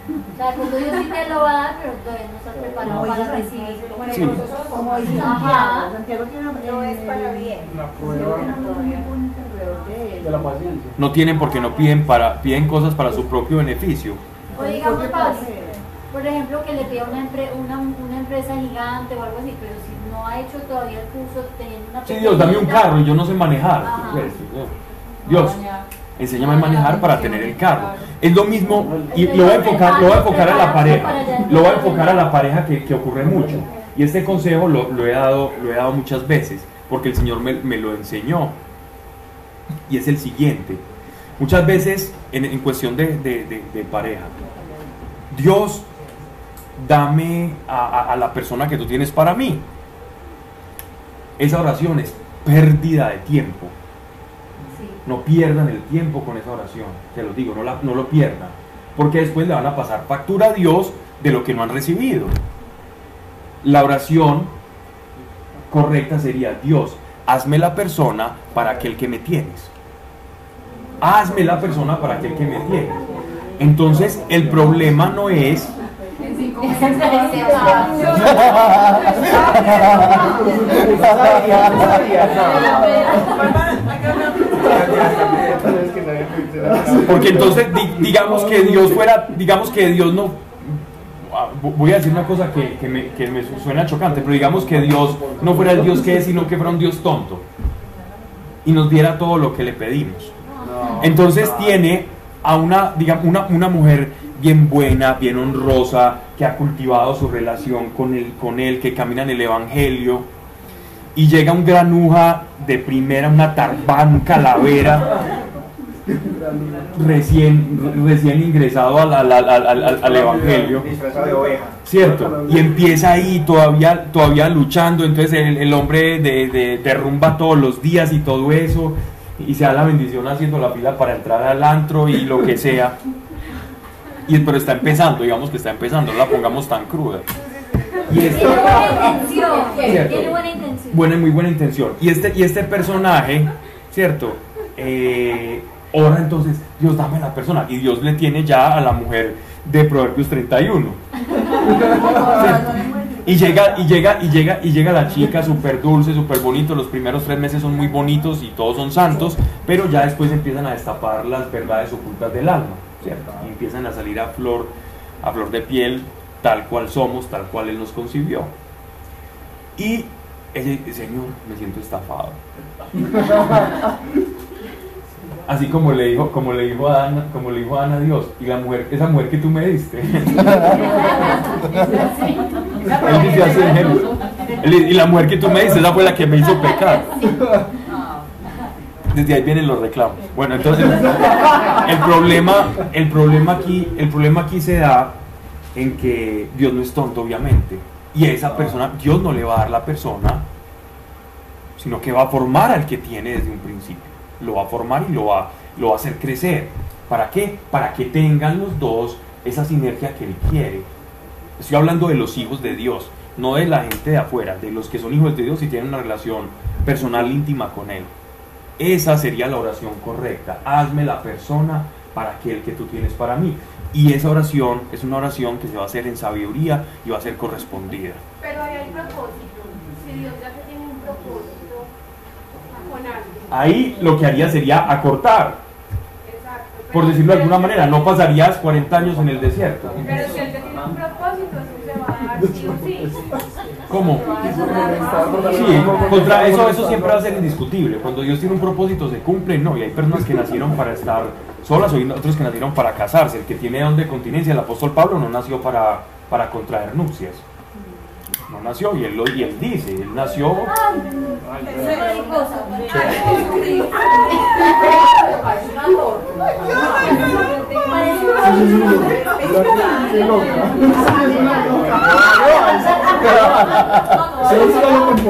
O sea, cuando Dios sí te lo va a dar, pero todavía no estás preparado Como para dice recibir. Bueno, Sí. el como dice Ajá. Santiago, Santiago tiene una No es para bien. La prueba de la paciencia. No tienen porque no piden para piden cosas para su propio beneficio. O digamos, Pablo, por ejemplo, que le pida una, empre- una, una empresa gigante o algo así, pero si no ha hecho todavía el curso teniendo una Sí, Dios, dame un carro y yo no sé manejar. Ajá. Pues, Dios, enséñame a manejar para tener el carro. Es lo mismo, y lo voy a enfocar, lo a enfocar a la pareja. Lo voy a enfocar a la pareja que, ocurre mucho. Y este consejo lo, he dado, lo he dado muchas veces, porque el Señor me, lo enseñó. Y es el siguiente. Muchas veces en, cuestión de, pareja, Dios, dame a- a la persona que tú tienes para mí. Esa oración es pérdida de tiempo. No pierdan el tiempo con esa oración. Te lo digo, no, la- no lo pierdan. Porque después le van a pasar factura a Dios de lo que no han recibido. La oración correcta sería, Dios, hazme la persona para aquel que me tienes. Hazme la persona para aquel que me tienes. Entonces, el problema no es Porque entonces di- digamos que Dios fuera, digamos que Dios no, ah, vo- voy a decir una cosa que, que me, que me su- suena chocante, pero digamos que Dios no fuera el Dios que es, sino que fuera un Dios tonto y nos diera todo lo que le pedimos. Entonces tiene a una, digamos, una, una mujer bien buena, bien honrosa, que ha cultivado su relación con él, con él, que camina en el Evangelio, y llega un granuja de primera, una tarbán calavera, recién, recién ingresado al, al- al- al- Evangelio. Disfrazado de oveja. Cierto, y empieza ahí todavía, todavía luchando, entonces el, el hombre de, de- derrumba todos los días y todo eso, y se da la bendición haciendo la fila para entrar al antro y lo que sea. Y, pero está empezando, digamos que está empezando, no la pongamos tan cruda. Y este, Tiene buena intención. Tiene buena intención. buena, muy buena intención. Y este, y este personaje, ¿cierto? Eh, ora entonces, Dios dame la persona. Y Dios le tiene ya a la mujer de Proverbios 31. ¿Cierto? Y llega, y llega, y llega, y llega la chica súper dulce, súper bonito. Los primeros tres meses son muy bonitos y todos son santos, pero ya después empiezan a destapar las verdades ocultas del alma, ¿cierto? Y empiezan a salir a flor, a flor de piel, tal cual somos, tal cual Él nos concibió. Y ella dice, Señor, me siento estafado. Así como le dijo, como le dijo a Ana, como le dijo a Ana Dios, y la mujer, esa mujer que tú me diste. Él dice así en Génesis. Él dice, Y la mujer que tú me diste, esa fue la que me hizo pecar. Desde ahí vienen los reclamos. Bueno, entonces el problema, el problema aquí, el problema aquí se da en que Dios no es tonto, obviamente. Y a esa persona, Dios no le va a dar la persona, sino que va a formar al que tiene desde un principio. Lo va a formar y lo va, lo va a hacer crecer. ¿Para qué? Para que tengan los dos esa sinergia que Él quiere. Estoy hablando de los hijos de Dios, no de la gente de afuera, de los que son hijos de Dios y tienen una relación personal íntima con Él. Esa sería la oración correcta. Hazme la persona para aquel que tú tienes para mí. Y esa oración es una oración que se va a hacer en sabiduría y va a ser correspondida. Pero hay propósito. Si Dios ya tiene un propósito. Ahí lo que haría sería acortar, Exacto. por decirlo de alguna manera. No pasarías 40 años en el desierto. Pero si él tiene un propósito, se va a dar sí o sí. ¿Cómo? Sí, contra eso, eso siempre va a ser indiscutible. Cuando Dios tiene un propósito se cumple, no. Y hay personas que nacieron para estar solas, hay otros que nacieron para casarse. El que tiene don de continencia, el apóstol Pablo, no nació para, para contraer nupcias. No nació, y él, lo, y él dice, él nació.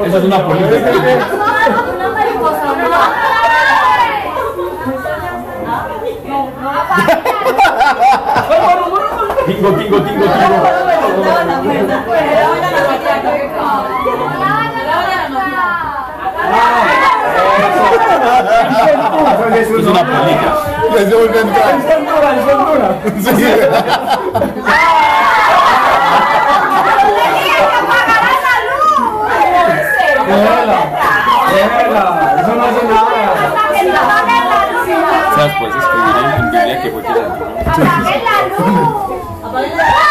Eso es una política. Tingo, tingo. Es una política. Les vuelve a entrar. Eso no hace nada. ¿Sabes? Puedes escribir en, en Biblia que fue que salió, ¿no? ¡Apague la luz!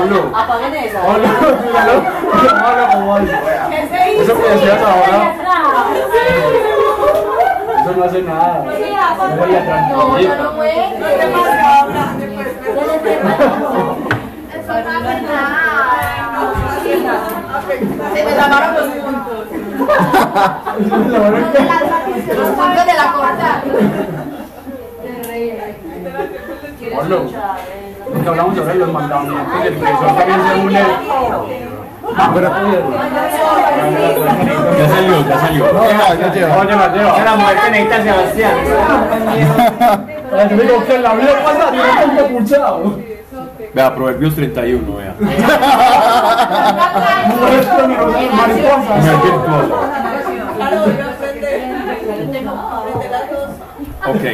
Pablo. Apaguen esa. Pablo, míralo. Pablo, ¿cómo hace? ¿Qué se hizo? Eso ahora, eso no hace nada. No, yo no muero. No grande, pues. Eso no hace nada. Se me lavaron los puntos. Los puntos de la corta. Pablo, porque hablamos sobre los mandamientos del profesor también se une. Ya salió, ya salió. No, no, ya lleva. Oye, Mateo, Es la mujer que necesita a Sebastián. yo digo que la vida pasa, yo no tengo puchado. Vea, Proverbios 31, vea. Ok.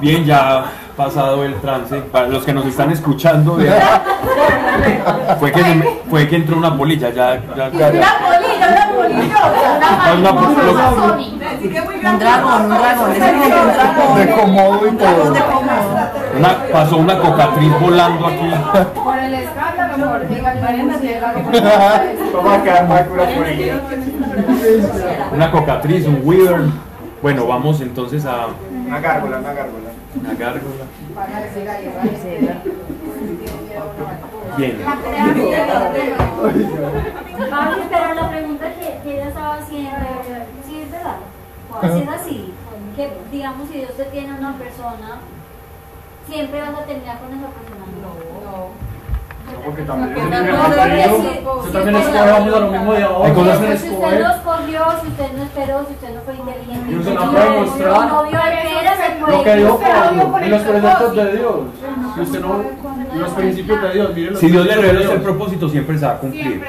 Bien, ya pasado el trance, para los que nos están escuchando, fue que, me- fue que entró una polilla, ya, ya, ya, Una polilla, una polilla. Una po- Así que muy Un dragón, un dragón. De comodo y todo. una- pasó una cocatriz volando aquí. Por el escándalo, por. Una cocatriz, un weaver. Bueno, vamos entonces a Una gárgola, una gárgola. Una gárgola. Bien. Pablo, pero la pregunta que, que ella estaba haciendo, ¿sí es verdad? O así es así, que digamos si Dios te tiene a una persona, siempre vas a terminar con esa persona. No. No, es no, porque divertido. sí, Eso sí, también es es verdad. que vamos a lo mismo de ahora. Hay cosas si usted escoger. no escogió, si usted no esperó, si usted no fue inteligente, usted no no puede vio- mostrar no vio el que era, se puede Lo que. Pablo, en los preceptos de Dios. Si usted no, los principios de Dios, miren los Si Dios le revela el Dios. propósito, siempre se va a cumplir.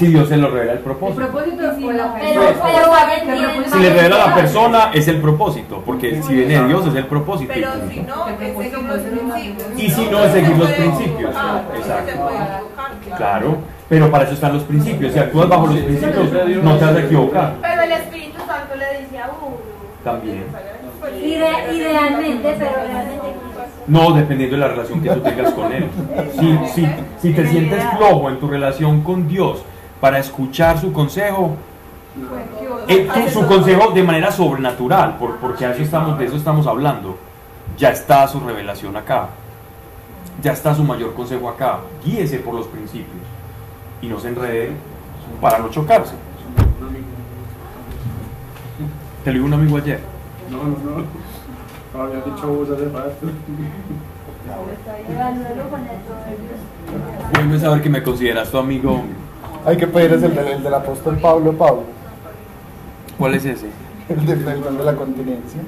Si Dios se lo revela el El propósito. propósito fue la Pero, persona. pero vaya, entiende. Si le revela a la persona, es el propósito. Porque si viene de Dios, es el propósito. y Pero si no, es seguir los principios. Y si no, es seguir los principios. Ah, Exacto. claro. Claro, pero para eso están los principios. Si actúas bajo los principios, no te vas a equivocar. Pero el Espíritu Santo le dice a uno. También. Ide- idealmente, pero realmente. No, dependiendo de la relación que tú tengas con Él. Si, si, si te sientes flojo en tu relación con Dios para escuchar su consejo, eh, su consejo de manera sobrenatural, por- porque a eso estamos, de eso estamos hablando, ya está su revelación acá. Ya está su mayor consejo acá. Guíese por los principios y no se enrede para no chocarse. Te lo dijo un amigo ayer. No, no, no. No había dicho vos hace rato. Evalúalo con el proverbio. Bueno es saber que me consideras tu amigo. Hay que pedir es el, del- el del apóstol Pablo, Pablo. ¿Cuál es ese? El del perdón de la continencia.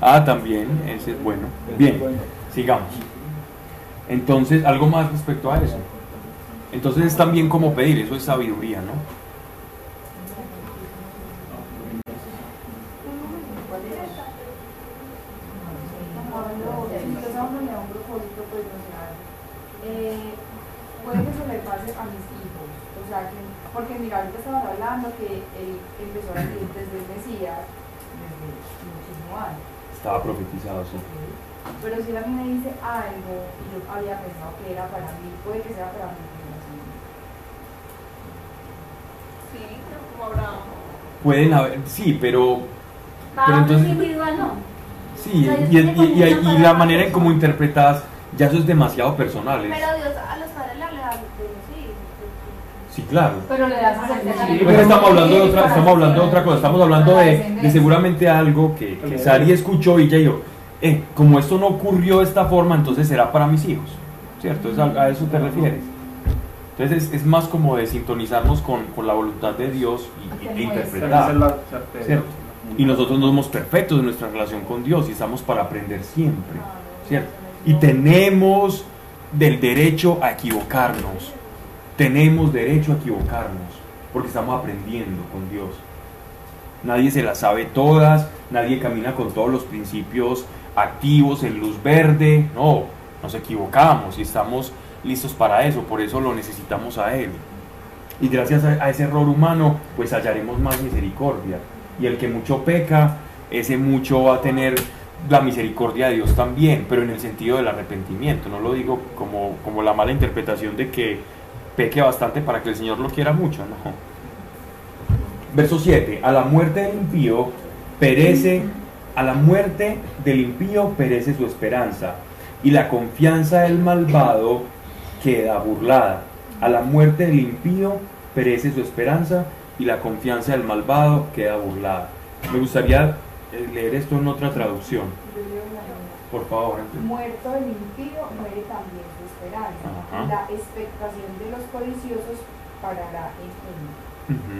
Ah, también, ese es bueno. Bien, sigamos. Entonces, algo más respecto a eso. Entonces es también como pedir, eso es sabiduría, ¿no? Puede que se le pase a mis. O sea, que, porque mira, ahorita estaban hablando que él empezó a vivir desde el Mesías, desde muchísimo antes. Estaba profetizado, sí. Pero si él a mí me dice algo y yo había pensado que era para mí, puede que sea para. Sí, como Abraham. Pueden haber, sí, pero, pero entonces, individual no. sí, y, y- y- y la manera en cómo interpretas, ya eso es demasiado personal. Pero Dios a los padres le habla de los hijos. Sí, claro. Pero le das a Sí, pero estamos hablando de otra, estamos hablando de otra cosa, estamos hablando de, de seguramente algo que, que Sari escuchó y ella dijo, eh, como esto no ocurrió de esta forma, entonces será para mis hijos, ¿cierto? Es a, a eso te refieres. Entonces es, es más como de sintonizarnos con, con la voluntad de Dios y, y- e interpretar, certeza. ¿cierto? Y nosotros no somos perfectos en nuestra relación con Dios y estamos para aprender siempre, ¿cierto? Y tenemos del derecho a equivocarnos, tenemos derecho a equivocarnos, porque estamos aprendiendo con Dios. Nadie se las sabe todas, nadie camina con todos los principios activos en luz verde, no, nos equivocamos y estamos listos para eso, por eso lo necesitamos a Él. Y gracias a, ese error humano, pues hallaremos más misericordia. Y el que mucho peca, ese mucho va a tener la misericordia de Dios también, pero en el sentido del arrepentimiento. No lo digo como, como la mala interpretación de que peque bastante para que el Señor lo quiera mucho, no. Verso 7. A la muerte del impío perece, a la muerte del impío perece su esperanza, y la confianza del malvado queda burlada. A la muerte del impío perece su esperanza, y la confianza del malvado queda burlada. Me gustaría eh, leer esto en otra traducción. Por favor. Muerto el impío, muere también esperanza. Ajá. La expectación de los codiciosos parará en él. Ujú.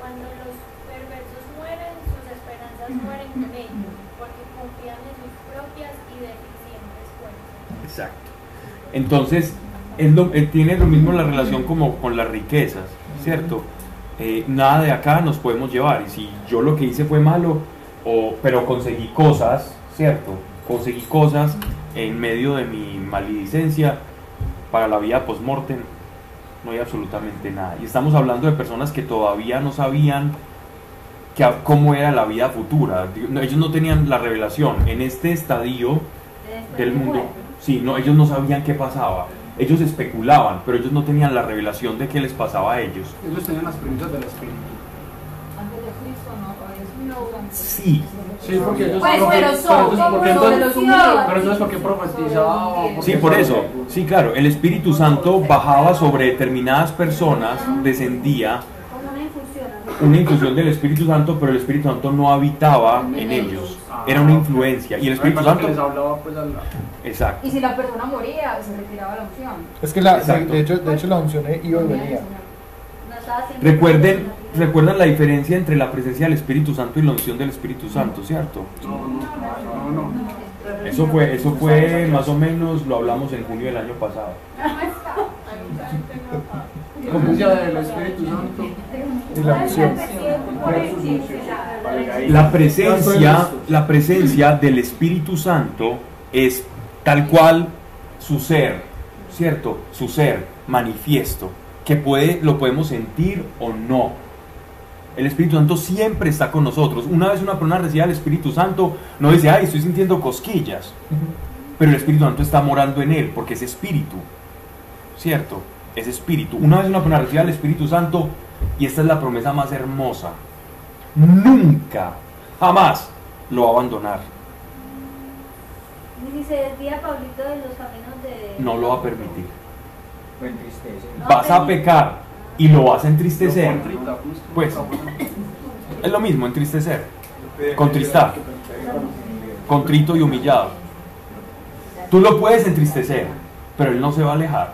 Cuando los perversos mueren, sus esperanzas mueren con ellos, porque confían en sus propias y deficientes fuerzas. Exacto. Entonces, es lo- eh, tiene lo mismo la relación como con las riquezas, ¿cierto? Eh, nada de acá nos podemos llevar. Y si yo lo que hice fue malo, o, pero conseguí cosas, ¿cierto? Conseguí cosas en medio de mi maledicencia para la vida post-mortem, no hay absolutamente nada. Y estamos hablando de personas que todavía no sabían que, cómo era la vida futura. Ellos no tenían la revelación. En este estadio del mundo. Sí, no, ellos no sabían qué pasaba. Ellos especulaban, pero ellos no tenían la revelación de qué les pasaba a ellos. Ellos tenían las premisas del espíritu. Antes de Cristo, ¿no? Todavía es un Sí, Sí, porque ellos Pues, pero son entonces, porque los entonces- de los humildes. pero entonces ¿por qué profetizaba? sí, por eso. Sí, claro, el Espíritu Santo bajaba sobre determinadas personas, descendía una infusión. del Espíritu Santo, pero el Espíritu Santo no habitaba en ellos. Era una influencia. Y el Espíritu les Santo... hablaba pues al Exacto. Y si la persona moría, se retiraba la unción. Es que la, de hecho, de hecho la unción iba y venía. Recuerden, recuerdan la diferencia entre la presencia del Espíritu Santo y la unción del Espíritu Santo, ¿cierto? No, no, no, no. Eso fue, eso fue más o menos, lo hablamos en junio del año pasado. La presencia del Espíritu Santo Y la unción. versus unción. Vale, ahí. La Ya estoy presencia, listo. la presencia del Espíritu Santo es tal cual su ser, ¿cierto? Su ser manifiesto, que puede, lo podemos sentir o no. El Espíritu Santo siempre está con nosotros. Una vez una persona recibe al Espíritu Santo, no dice, ay, estoy sintiendo cosquillas. Pero el Espíritu Santo está morando en él, porque es espíritu. ¿Cierto? Es espíritu. Una vez una persona recibe al Espíritu Santo, y esta es la promesa más hermosa, nunca, jamás lo va a abandonar. Y si se desvía Pablito de los caminos de. No lo va a permitir. Lo entristece. No, Vas a pecar y lo vas a entristecer. Lo contrita, justo. Pues, es lo mismo, entristecer. Contristar. Contrito y humillado. Tú lo puedes entristecer, pero él no se va a alejar.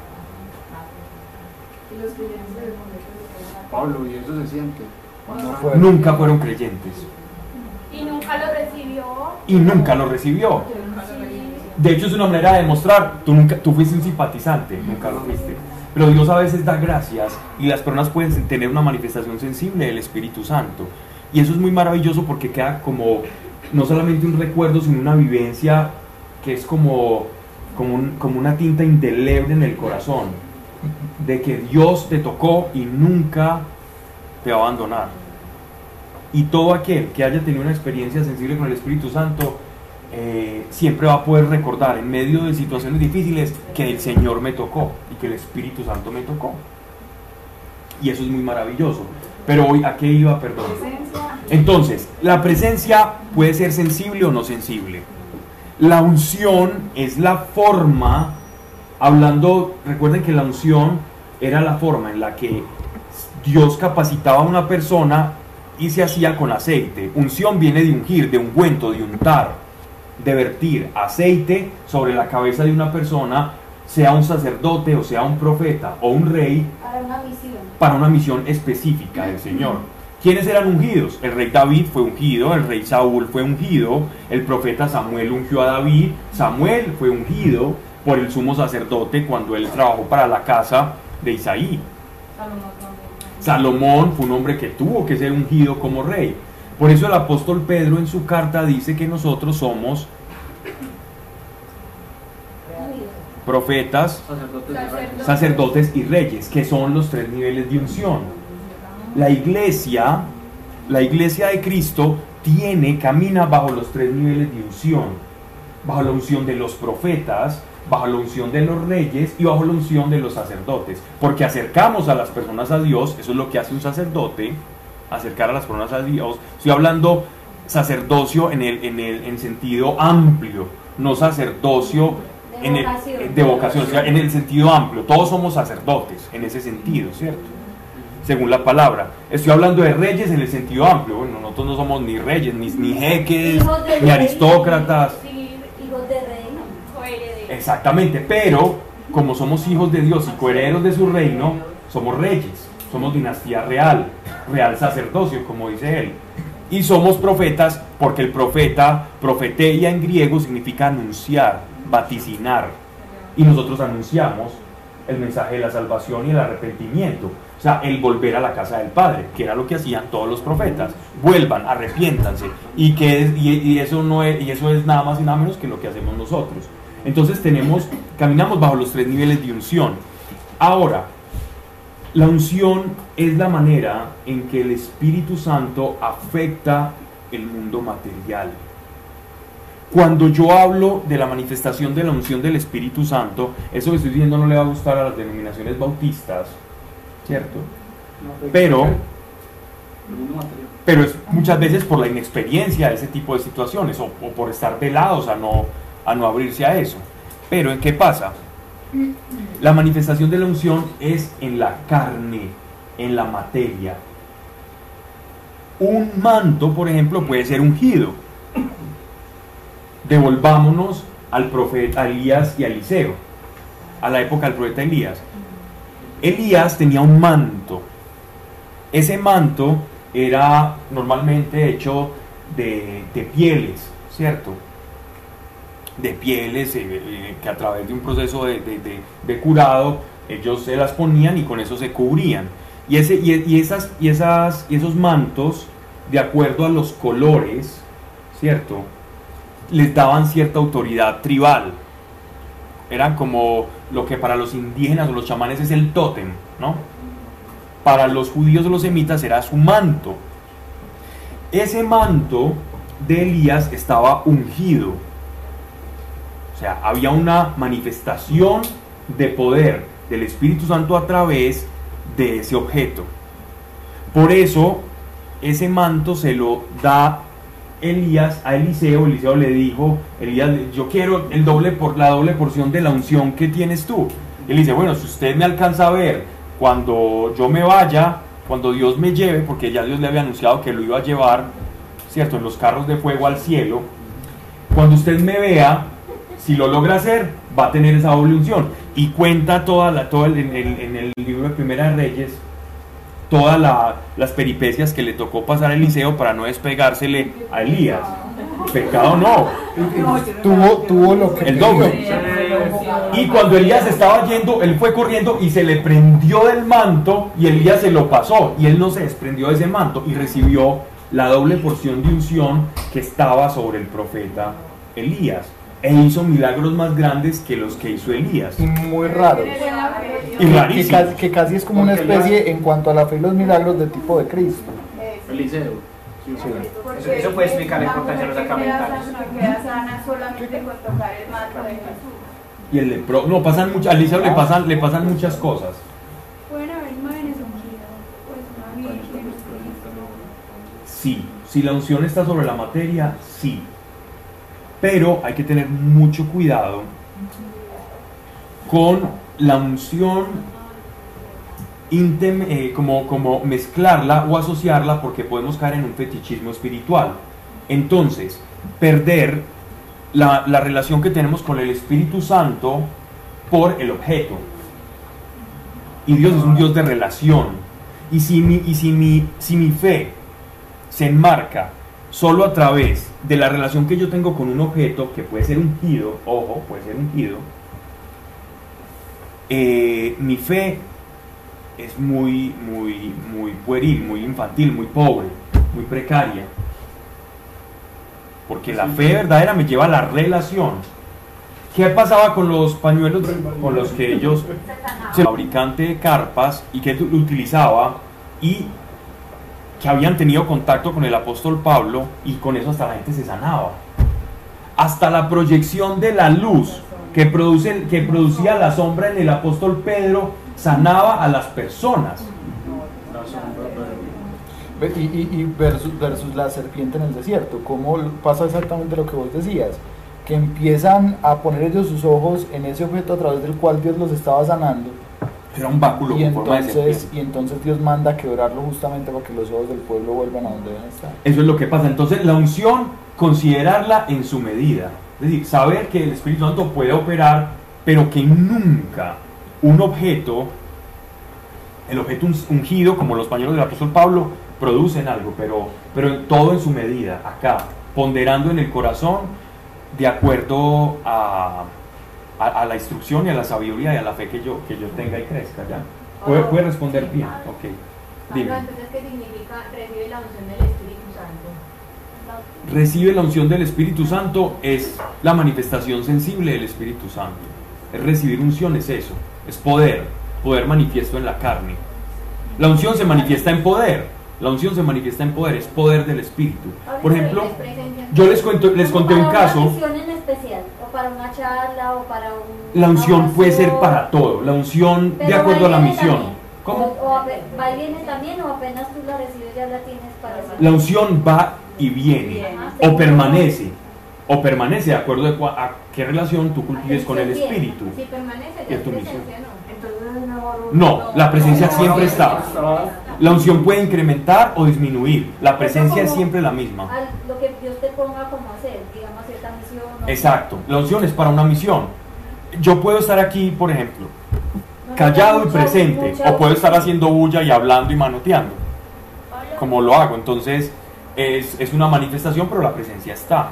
Pablo, y eso se siente. Nunca fueron creyentes Y nunca lo recibió. y nunca lo recibió. De hecho, es una manera de demostrar, tú, nunca, tú fuiste un simpatizante, nunca lo fuiste. Pero Dios a veces da gracias y las personas pueden tener una manifestación sensible del Espíritu Santo. Y eso es muy maravilloso porque queda como no solamente un recuerdo, sino una vivencia que es como, como, como una tinta indeleble en el corazón. De que Dios te tocó y nunca te va a abandonar. Y todo aquel que haya tenido una experiencia sensible con el Espíritu Santo, eh, siempre va a poder recordar en medio de situaciones difíciles que el Señor me tocó y que el Espíritu Santo me tocó. Y eso es muy maravilloso. Pero hoy, ¿a qué iba? Perdón. Entonces, la presencia puede ser sensible o no sensible. La unción es la forma, hablando, recuerden que la unción era la forma en la que Dios capacitaba a una persona y se hacía con aceite. Unción viene de ungir, de ungüento, de untar, de vertir aceite sobre la cabeza de una persona, sea un sacerdote o sea un profeta o un rey, Para una misión. para una misión específica del Señor. ¿Quiénes eran ungidos? El rey David fue ungido, el rey Saúl fue ungido, el profeta Samuel ungió a David, Samuel fue ungido por el sumo sacerdote cuando él trabajó para la casa de Isaí. Salomón fue un hombre que tuvo que ser ungido como rey. Por eso el apóstol Pedro en su carta dice que nosotros somos profetas, Sacerdotes y reyes. que son los tres niveles de unción. La iglesia la iglesia de Cristo tiene, camina bajo los tres niveles de unción. Bajo la unción de los profetas, bajo la unción de los reyes y bajo la unción de los sacerdotes. Porque acercamos a las personas a Dios, eso es lo que hace un sacerdote, acercar a las personas a Dios. Estoy hablando sacerdocio en el, en el en sentido amplio, no sacerdocio De en el- vocación. de vocación, o sea, en el sentido amplio. Todos somos sacerdotes en ese sentido, ¿cierto? Según la palabra. Estoy hablando de reyes en el sentido amplio. Bueno, nosotros no somos ni reyes, ni, ni jeques, ni aristócratas. Hijos de reino. Exactamente, pero como somos hijos de Dios y coherederos de su reino, somos reyes, somos dinastía real, real sacerdocio, como dice él. Y somos profetas porque el profeta, profeteia en griego significa anunciar, vaticinar. Y nosotros anunciamos el mensaje de la salvación y el arrepentimiento. O sea, el volver a la casa del Padre, que era lo que hacían todos los profetas. Vuelvan, arrepiéntanse. Y, que y eso no es, y eso es nada más y nada menos que lo que hacemos nosotros. Entonces tenemos, caminamos bajo los tres niveles de unción. Ahora, la unción es la manera en que el Espíritu Santo afecta el mundo material. Cuando yo hablo de la manifestación de la unción del Espíritu Santo, eso que estoy diciendo no le va a gustar a las denominaciones bautistas, ¿cierto? Pero, pero es muchas veces por la inexperiencia de ese tipo de situaciones o, o por estar velados a no, a no abrirse a eso. Pero ¿en qué pasa? La manifestación de la unción es en la carne, en la materia. Un manto, por ejemplo, puede ser ungido. Devolvámonos al profeta Elías y a Eliseo, a la época del profeta Elías. Elías tenía un manto. Ese manto era normalmente hecho de, de pieles, ¿cierto? De pieles eh, eh, que a través de un proceso de, de- de- curado ellos se las ponían y con eso se cubrían. Y, ese, y, y esas, y, esas, y esos mantos, de acuerdo a los colores, ¿cierto? Les daban cierta autoridad tribal. Eran como lo que para los indígenas o los chamanes es el tótem, ¿no? Para los judíos o los semitas era su manto. Ese manto de Elías estaba ungido. Sea, había una manifestación de poder del Espíritu Santo a través de ese objeto. Por eso, ese manto se lo da Elías a Eliseo. Eliseo le dijo, Elías, yo quiero el doble por la doble porción de la unción que tienes tú. Él dice, bueno, si usted me alcanza a ver cuando yo me vaya, cuando Dios me lleve, porque ya Dios le había anunciado que lo iba a llevar, ¿cierto? En los carros de fuego al cielo. Cuando usted me vea, si lo logra hacer, va a tener esa doble unción. Y cuenta toda la, todo el- en, el, en el libro de Primera de Reyes, todas la- las peripecias que le tocó pasar a Eliseo para no despegársele a Elías. Pecado no, Tuvo, tuvo lo que el doble. Y cuando Elías estaba yendo, él fue corriendo y se le prendió del manto y Elías se lo pasó y él no se desprendió de ese manto y recibió la doble porción de unción que estaba sobre el profeta Elías e hizo milagros más grandes que los que hizo Elías. Y muy raros. Y Que rarísimos. casi, que casi es como una especie en cuanto a la fe y los milagros del tipo de Cristo. Eliseo. Sí. Eso, eso puede explicar la importancia de los sacramentales. No queda sana solamente con tocar el manto de Jesús. Y el lepro, no, pasan muchas, a Eliseo le pasan, le pasan muchas cosas. Pueden haber imágenes ungidas, pues una virgen, Sí, si la unción está sobre la materia, sí. Pero hay que tener mucho cuidado con la unción, eh, como, como mezclarla o asociarla porque podemos caer en un fetichismo espiritual. Entonces, perder la, la relación que tenemos con el Espíritu Santo por el objeto. Y Dios es un Dios de relación. Y si mi, y si mi, si mi fe se enmarca solo a través de la relación que yo tengo con un objeto, que puede ser ungido, ojo, puede ser ungido, eh, mi fe es muy, muy, muy pueril, muy infantil, muy pobre, muy precaria. Porque la fe verdadera me lleva a la relación. ¿Qué pasaba con los pañuelos con los que ellos, el fabricante de carpas, y que utilizaba? Y que habían tenido contacto con el apóstol Pablo y con eso hasta la gente se sanaba. Hasta la proyección de la luz que, produce, que producía la sombra en el apóstol Pedro sanaba a las personas. Y, y- y versus, versus la serpiente en el desierto, ¿cómo pasa exactamente lo que vos decías? Que empiezan a poner ellos sus ojos en ese objeto a través del cual Dios los estaba sanando. Era un báculo Y entonces, y entonces Dios manda a quebrarlo justamente para que los ojos del pueblo vuelvan a donde deben estar. Eso es lo que pasa. Entonces, la unción, considerarla en su medida. Es decir, saber que el Espíritu Santo puede operar, pero que nunca un objeto, el objeto un- ungido, como los pañuelos del apóstol Pablo, producen algo, pero, pero todo en su medida, acá, ponderando en el corazón, de acuerdo a, a, a la instrucción y a la sabiduría y a la fe que yo, que yo tenga y crezca, ¿ya? ¿Puede, puede responder bien? Ok. Dime. ¿qué significa recibe la unción del Espíritu Santo? recibe la unción del Espíritu Santo es la manifestación sensible del Espíritu Santo. Es recibir unción, es eso, es poder, poder manifiesto en la carne. La unción se manifiesta en poder, la unción se manifiesta en poder, es poder del Espíritu. Por ejemplo, yo les, cuento, les conté un caso, Para una charla, o para un. la unción puede ser para todo, la unción de acuerdo a la viene misión. también. ¿Cómo? O, o va y viene también, o apenas tú la recibes ya la tienes para. La unción va y viene, Ajá, o permanece, o permanece de acuerdo a cua- a qué relación tú cultives con el Espíritu. Si permanece, es tu misión. ¿no? La presencia siempre está. La unción puede incrementar o disminuir. La presencia es siempre la misma. Al- lo que Dios te ponga como hacer, digamos, cierta misión. o- Exacto. La unción es para una misión. Yo puedo estar aquí, por ejemplo, callado y presente, o puedo estar haciendo bulla y hablando y manoteando, como lo hago. Entonces, es, es una manifestación, pero la presencia está.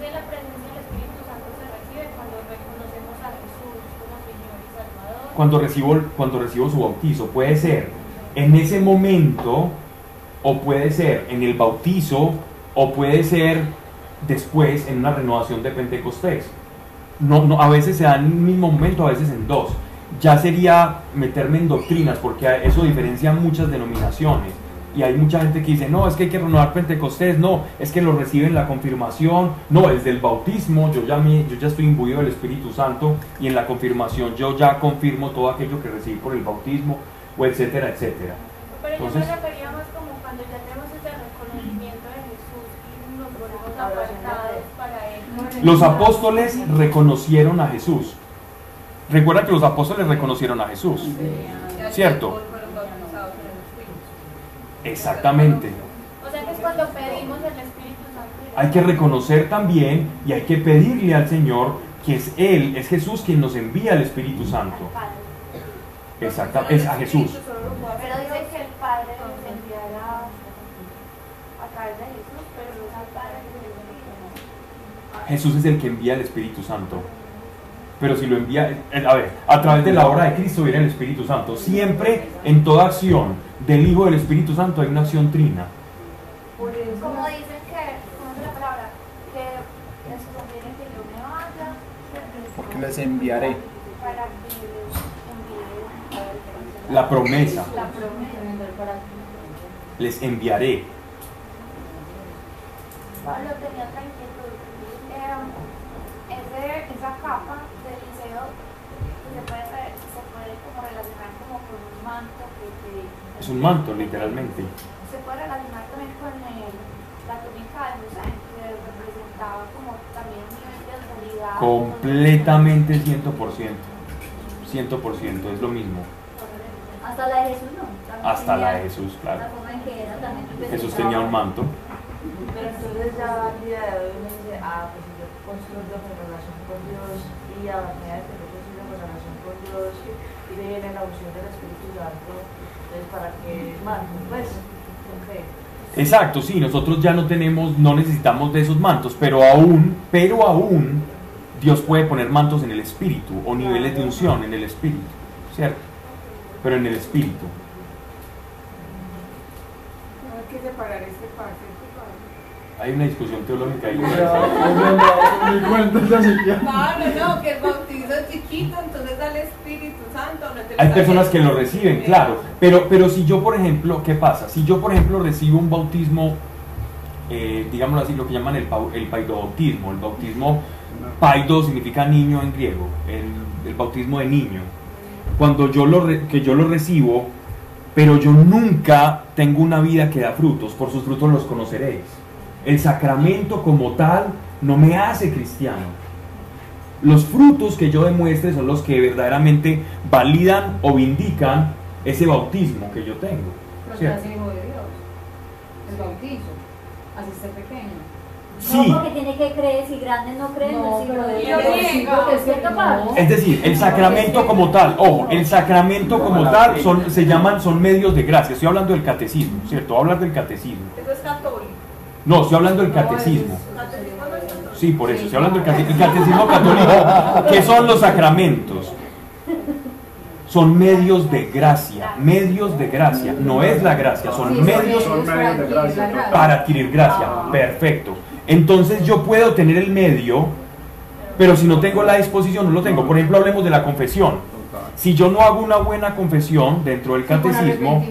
de la presencia del Espíritu Santo se recibe cuando reconocemos a Jesús como Señor y Salvador. Cuando recibo, cuando recibo su bautizo, puede ser en ese momento, o puede ser en el bautizo, o puede ser después en una renovación de Pentecostés. No, no, a veces se da en un mismo momento, a veces en dos. Ya sería meterme en doctrinas, porque eso diferencia muchas denominaciones. Y hay mucha gente que dice, no, es que hay que renovar Pentecostés, no, es que lo reciben la confirmación, no, es del bautismo, yo ya, me- yo ya estoy imbuido del Espíritu Santo y en la confirmación yo ya confirmo todo aquello que recibí por el bautismo, o etcétera, etcétera. Pero yo Entonces- me refería más como cuando ya tenemos ese reconocimiento de Jesús y nos volvemos apartados para Él. Los apóstoles reconocieron a Jesús. Recuerda que los apóstoles reconocieron a Jesús. Cierto. Exactamente. O sea que es cuando pedimos el Espíritu Santo. Hay que reconocer también y hay que pedirle al Señor que es Él, es Jesús quien nos envía el Espíritu Santo. Exactamente, es a Jesús. Pero dice que el Padre nos enviará a través de Jesús, pero no es al Padre que nos envía. Jesús es el que envía el Espíritu Santo. Pero si lo envía, eh, a ver, a través de la obra de Cristo viene el Espíritu Santo. Siempre en toda acción del Hijo del Espíritu Santo hay una acción trina. Como dicen que, ¿cómo es la palabra? Que les conviene que yo me vaya, Porque les enviaré. para que La promesa, la promesa. les enviaré. Pablo tenía otra inquietud. Eh, esa capa del liceo se puede, se puede como relacionar como con un manto que, que- Es un manto, literalmente. se puede relacionar también con el, la túnica de José, que representaba como también un nivel de autoridad. Completamente 100%. 100%, es lo mismo. Hasta la de Jesús no. También Hasta la de Jesús, claro. La forma en que era también Jesús tenía un manto. Pero entonces ya al día de hoy uno dice, ah, pues yo construyo y a que yo construyo mi relación con Dios y le viene la unción del Espíritu Santo, entonces para que más, pues, con fe. Exacto, sí, nosotros ya no tenemos, no necesitamos de esos mantos, pero aún, pero aún, Dios puede poner mantos en el espíritu o niveles de unción en el espíritu, ¿cierto? Pero en el espíritu. No hay que separar este. Hay una discusión teológica ahí. Siquiera. Pablo, no, que el bautizo es chiquito, entonces da el Espíritu Santo, no te lo Hay personas que lo reciben, claro, pero, pero si yo, por ejemplo, ¿qué pasa? Si yo, por ejemplo, recibo un bautismo, eh, digámoslo así, lo que llaman el, el paidobautismo, el bautismo, paido significa niño en griego, el, el bautismo de niño. Cuando yo lo, re- que yo lo recibo, pero yo nunca tengo una vida que da frutos, por sus frutos los conoceréis. El sacramento como tal no me hace cristiano. Los frutos que yo demuestre son los que verdaderamente validan o vindican ese bautismo que yo tengo. Pero ¿cierto? se hace hijo de Dios. El bautizo. Así esté pequeño. Sí. No, porque tiene que creer, si grande no cree, no, No, es hijo de Dios Dios. sí, porque es que ¿Cierto, Pablo? no. Es decir, el sacramento como tal, ojo, el sacramento como tal son, se llaman, son medios de gracia. Estoy hablando del catecismo, ¿cierto? Voy a hablar del catecismo. Eso es católico. No, estoy hablando del catecismo. Catecismo. Sí, por eso, estoy hablando del cate- el catecismo católico. ¿Qué son los sacramentos? Son medios de gracia, medios de gracia. No es la gracia, son medios para adquirir gracia. Perfecto. Entonces yo puedo tener el medio, pero si no tengo la disposición, no lo tengo. Por ejemplo, hablemos de la confesión. Si yo no hago una buena confesión dentro del catecismo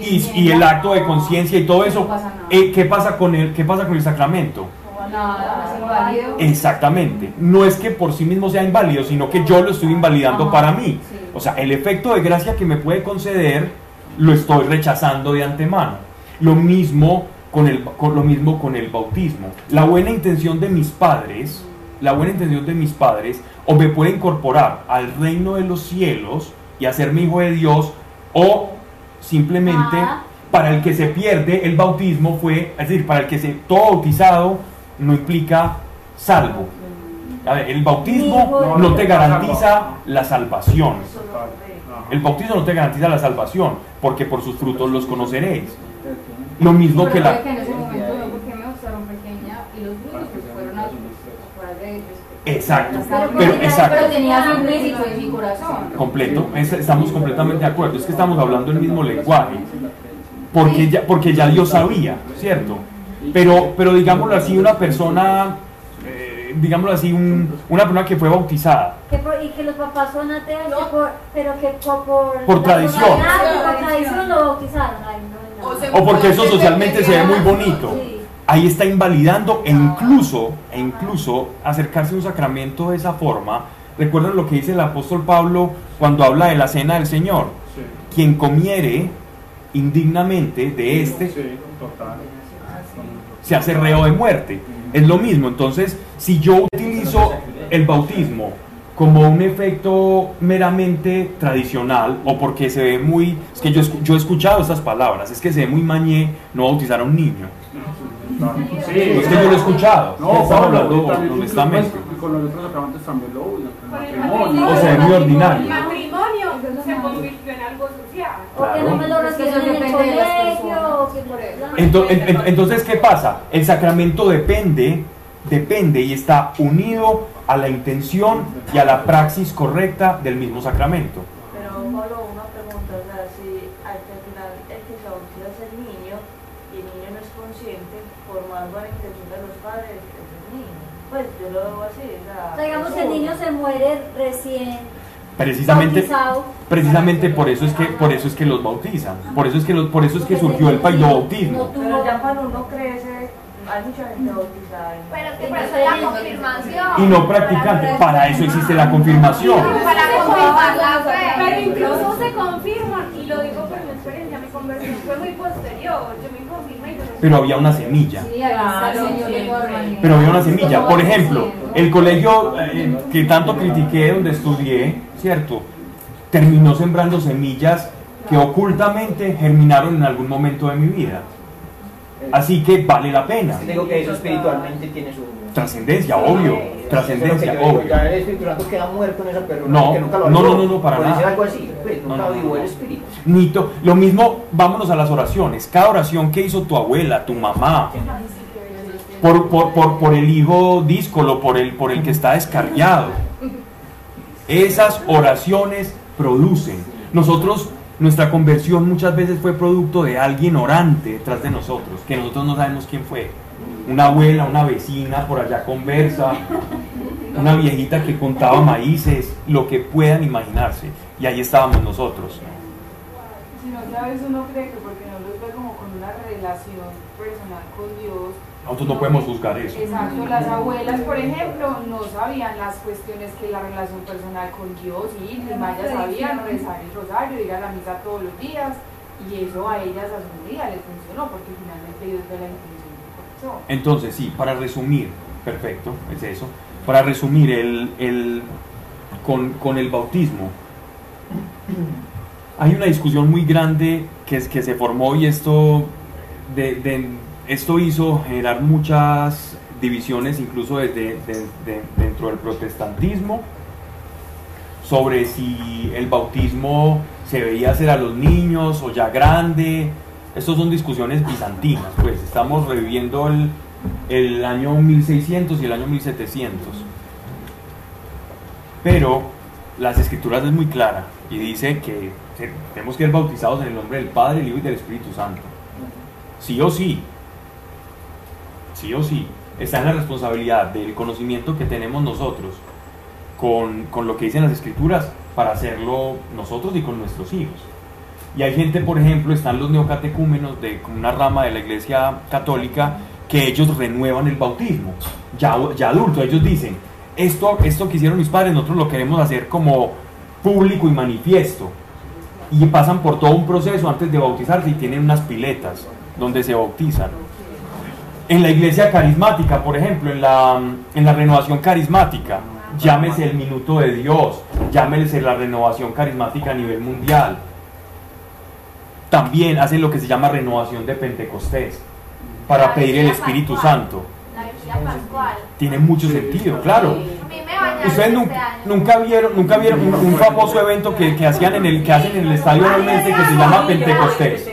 y, y, y el acto de conciencia y todo eso, pasa eh, ¿qué pasa con el, qué pasa con el sacramento? Nada, es. Exactamente. No es que por sí mismo sea inválido, sino que yo lo estoy invalidando Ajá, para mí. sí. O sea, el efecto de gracia que me puede conceder lo estoy rechazando de antemano. Lo mismo con el, con lo mismo con el bautismo. La buena intención de mis padres, la buena intención de mis padres, o me puede incorporar al reino de los cielos y hacerme hijo de Dios, o simplemente Ah. para el que se pierde el bautismo fue, es decir, para el que se todo bautizado no implica salvo. A ver, el bautismo no te garantiza la salvación. El bautismo no te garantiza la salvación, porque por sus frutos los conoceréis. Lo mismo que la... que en ese momento no, porque me gustaron pequeña y los niños pues fueron a fuera de respeto. Exacto, Pero, pero pero exacto, tenía su implícito en mi corazón. completo, es- estamos completamente de acuerdo, es que estamos hablando el mismo lenguaje, porque ya, porque ya Dios sabía, ¿cierto? Pero, pero digámoslo así, una persona, eh, digámoslo así, un- una persona que fue bautizada, Que por- y que los papás son ateos, por- pero que por, por, tradición. sociedad, por tradición lo bautizaron. Ay, no, no. O o porque eso socialmente se ve muy bonito. Sí. Ahí está invalidando e incluso, e incluso acercarse a un sacramento de esa forma. Recuerdan lo que dice el apóstol Pablo cuando habla de la cena del Señor. Sí, Quien comiere indignamente de este sí, total. se hace reo de muerte. Es lo mismo. Entonces, si yo utilizo el bautismo como un efecto meramente tradicional o porque se ve muy... Es que yo, yo he escuchado estas palabras, es que se ve muy mañé no bautizar a un niño. Sí, Es que yo lo he escuchado. No, Pablo, hablando también, honestamente. Con los otros sacramentos también lo usan, matrimonio. O sea, es muy ordinario. El matrimonio se convirtió en algo social. O que no me lo reciben en el colegio, personas. o que por eso. Ento- en- en- entonces, ¿qué pasa? El sacramento depende, depende y está unido a la intención y a la praxis correcta del mismo sacramento. Pero Pablo, una pregunta, o sea, si al que al final el que se bautiza es el niño y el niño no es consciente, por más buena intención de los padres, es el niño. Pues yo lo veo así, o sea... O sea, digamos es que el uno. Niño se muere recién Precisamente, bautizado. precisamente por eso es que, por eso es que los bautizan. Por eso es que, los- por eso es que surgió el paidobautismo. Pero ya cuando uno crece, hay mucha gente bautizada. y- Pero que para eso es la confirmación. Y no practicante. Para eso existe la confirmación. Para confirmar la fe. Pero incluso se confirma, y lo digo por mi experiencia, mi conversión fue muy posterior. Yo me confirmé y yo no Pero había una semilla. Pero había una semilla. Por ejemplo, el colegio eh, que tanto critiqué donde estudié, ¿cierto? Terminó sembrando semillas que ocultamente germinaron en algún momento de mi vida. Así que vale la pena. Digo que eso espiritualmente tiene su... Trascendencia, obvio. Trascendencia, obvio. Ya el Espíritu Santo queda muerto en esa persona. No, que nunca lo no, no, no, no, para nada. decir algo así, pues, No, nunca no, el. Espíritu. Nito, lo mismo, vámonos a las oraciones. Cada oración que hizo tu abuela, tu mamá, por, por, por, por el hijo díscolo, por el, por el que está descarriado. Esas oraciones producen. Nosotros, nuestra conversión muchas veces fue producto de alguien orante detrás de nosotros, que nosotros no sabemos quién fue. Una abuela, una vecina por allá conversa, una viejita que contaba maíces, lo que puedan imaginarse. Y ahí estábamos nosotros. Si no sabes, uno cree que porque no los ve como con una relación personal con Dios. Nosotros no podemos juzgar eso. Exacto, las abuelas, por ejemplo, no sabían las cuestiones que la relación personal con Dios y íntima, ellas sabían rezar el rosario, ir a la misa todos los días, y eso a ellas a su día les funcionó, porque finalmente Dios ve la intención. Entonces, sí, para resumir, perfecto, es eso. Para resumir, el, el- con, con el bautismo, hay una discusión muy grande que, que se formó y esto, de, de- esto hizo generar muchas divisiones, incluso desde, de- de- dentro del protestantismo, sobre si el bautismo se veía hacer a los niños o ya grande. Estas son discusiones bizantinas, pues estamos reviviendo el, el año 1600 y el año 1700. Pero las escrituras es muy clara y dice que tenemos que ser bautizados en el nombre del Padre, el Hijo y del Espíritu Santo. Sí o sí, sí o sí, está en la responsabilidad del conocimiento que tenemos nosotros con, con lo que dicen las escrituras para hacerlo nosotros y con nuestros hijos. Y hay gente, por ejemplo, están los neocatecúmenos de una rama de la iglesia católica que ellos renuevan el bautismo, ya, ya adulto, ellos dicen, esto, esto que hicieron mis padres, nosotros lo queremos hacer como público y manifiesto. Y pasan por todo un proceso antes de bautizarse y tienen unas piletas donde se bautizan. En la iglesia carismática, por ejemplo, en la, en la renovación carismática, llámese el minuto de Dios, llámese la renovación carismática a nivel mundial. También hacen lo que se llama renovación de Pentecostés para pedir el Espíritu Santo. Tiene mucho sentido, claro. Ustedes este nunca, vieron, nunca vieron un, un famoso evento que, que hacían en el que hacen en el estadio realmente que se llama Pentecostés.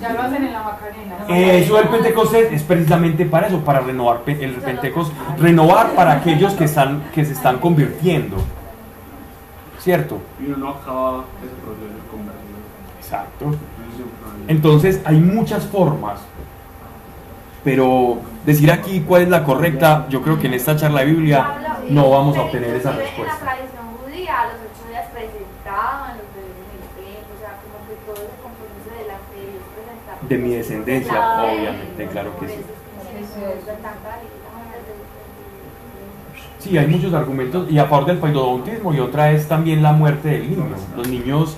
Ya lo hacen en la Macarena. Eso del Pentecostés es precisamente para eso, para renovar el Pentecostés, renovar para aquellos que están que se están convirtiendo. ¿Cierto? Y uno no acaba ese proceso de conversión. Exacto. Entonces hay muchas formas, pero decir aquí cuál es la correcta, yo creo que en esta charla de Biblia no vamos a obtener esa respuesta. tradición judía, a los ocho días presentaban los bebés en el templo, o sea, como que todo ese compromiso de la fe, Dios presentaba. De mi descendencia, obviamente, claro que sí. Sí, hay muchos argumentos y a favor del paidodontismo y otra es también la muerte del niño. Los niños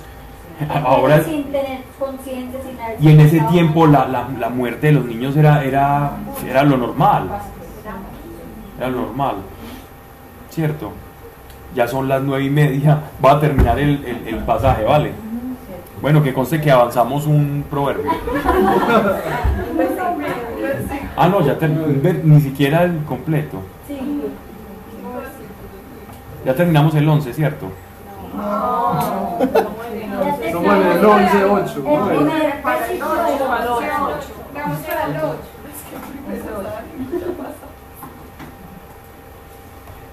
ahora sin tener conciencia, sin haber y en ese tiempo la, la, la muerte de los niños era, era, era lo normal, era lo normal, ¿cierto? Ya son las nueve y media, va a terminar el, el, el pasaje, ¿vale? Bueno, que conste que avanzamos un proverbio. Ah, no, ya ni siquiera el completo. Ya terminamos el 11, ¿cierto? Te Somos en el estamos- 11, 8. El ¿no? primer versículo del Vamos once. para el 8.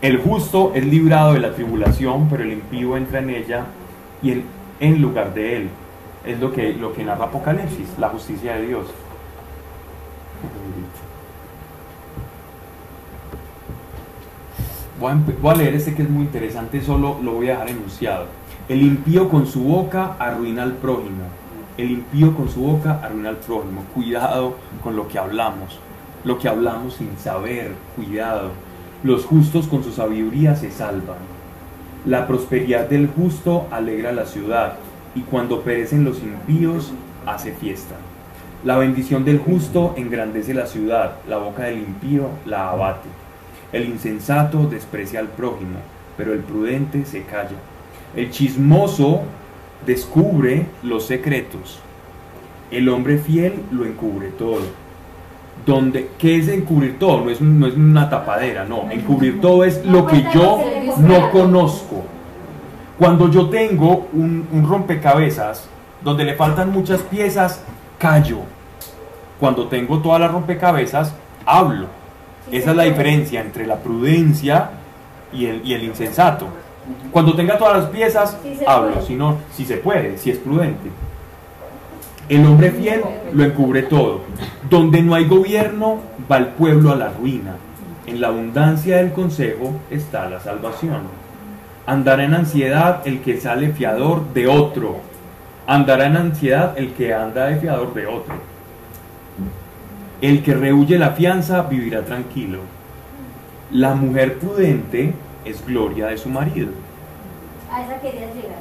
El justo es librado de la tribulación, pero el impío entra en ella y en, en lugar de él. Es lo que, lo que narra Apocalipsis, la justicia de Dios. Voy a, leer este que es muy interesante, solo lo voy a dejar enunciado. El impío con su boca arruina al prójimo. El impío con su boca arruina al prójimo. Cuidado con lo que hablamos. Lo que hablamos sin saber, cuidado. Los justos con su sabiduría se salvan. La prosperidad del justo alegra la ciudad, y cuando perecen los impíos, hace fiesta. La bendición del justo engrandece la ciudad, la boca del impío la abate. El insensato desprecia al prójimo, pero el prudente se calla. El chismoso descubre los secretos. El hombre fiel lo encubre todo. Donde, ¿Qué es encubrir todo? No es, no es una tapadera, no. Encubrir todo es lo que yo no conozco. Cuando yo tengo un, un rompecabezas donde le faltan muchas piezas, callo. Cuando tengo todas las rompecabezas, hablo. Esa es la diferencia entre la prudencia y el, y el insensato. Cuando tenga todas las piezas, Sí hablo. Si no, si se puede, si es prudente. El hombre fiel lo encubre todo. Donde no hay gobierno, va el pueblo a la ruina. En la abundancia del consejo está la salvación. Andará en ansiedad el que sale fiador de otro. Andará en ansiedad el que anda de fiador de otro. El que rehuye la fianza vivirá tranquilo. La mujer prudente es gloria de su marido. A esa querías llegar.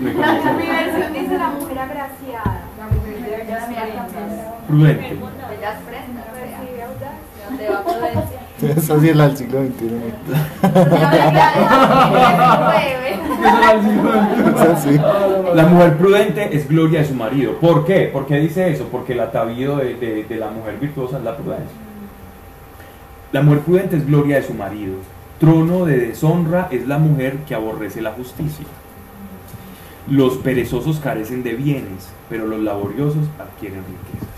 Mi versión dice la mujer agraciada. La mujer ya me Prudente. Ellas frescas, Recibe audacia. donde va prudencia. Eso sí es la del siglo XXI. La mujer prudente es gloria de su marido. ¿Por qué? ¿Por qué dice eso? Porque el atavío de, de- de la mujer virtuosa es la prudencia. La mujer prudente es gloria de su marido. Trono de deshonra es la mujer que aborrece la justicia. Los perezosos carecen de bienes, pero los laboriosos adquieren riquezas.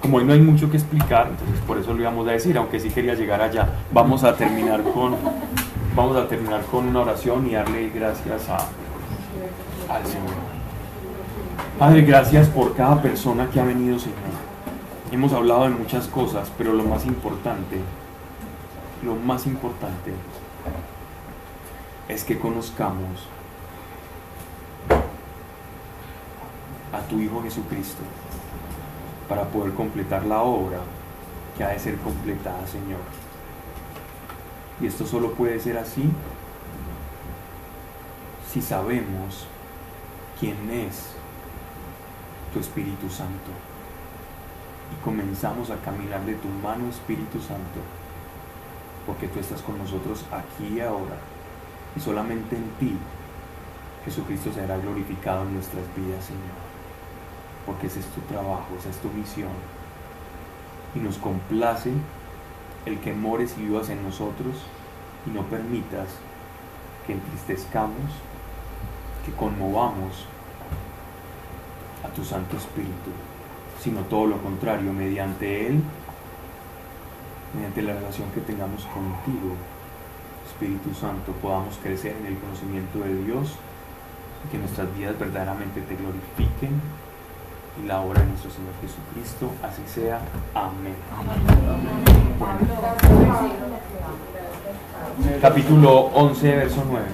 Como hoy no hay mucho que explicar, entonces por eso lo íbamos a decir, aunque sí quería llegar allá. Vamos a terminar con, vamos a terminar con una oración y darle gracias a, al Señor. Padre, gracias por cada persona que ha venido, Señor. Hemos hablado de muchas cosas, pero lo más importante, lo más importante es que conozcamos a tu Hijo Jesucristo para poder completar la obra que ha de ser completada, Señor. Y esto solo puede ser así si sabemos quién es tu Espíritu Santo. Y comenzamos a caminar de tu mano, Espíritu Santo, porque tú estás con nosotros aquí y ahora, y solamente en ti Jesucristo será glorificado en nuestras vidas, Señor, porque ese es tu trabajo, esa es tu misión, y nos complace el que mores y vivas en nosotros y no permitas que entristezcamos, que conmovamos a tu Santo Espíritu, sino todo lo contrario, mediante Él, mediante la relación que tengamos contigo, Espíritu Santo, podamos crecer en el conocimiento de Dios y que nuestras vidas verdaderamente te glorifiquen y la obra de nuestro Señor Jesucristo, así sea. Amén. Bueno. Capítulo 11, verso 9.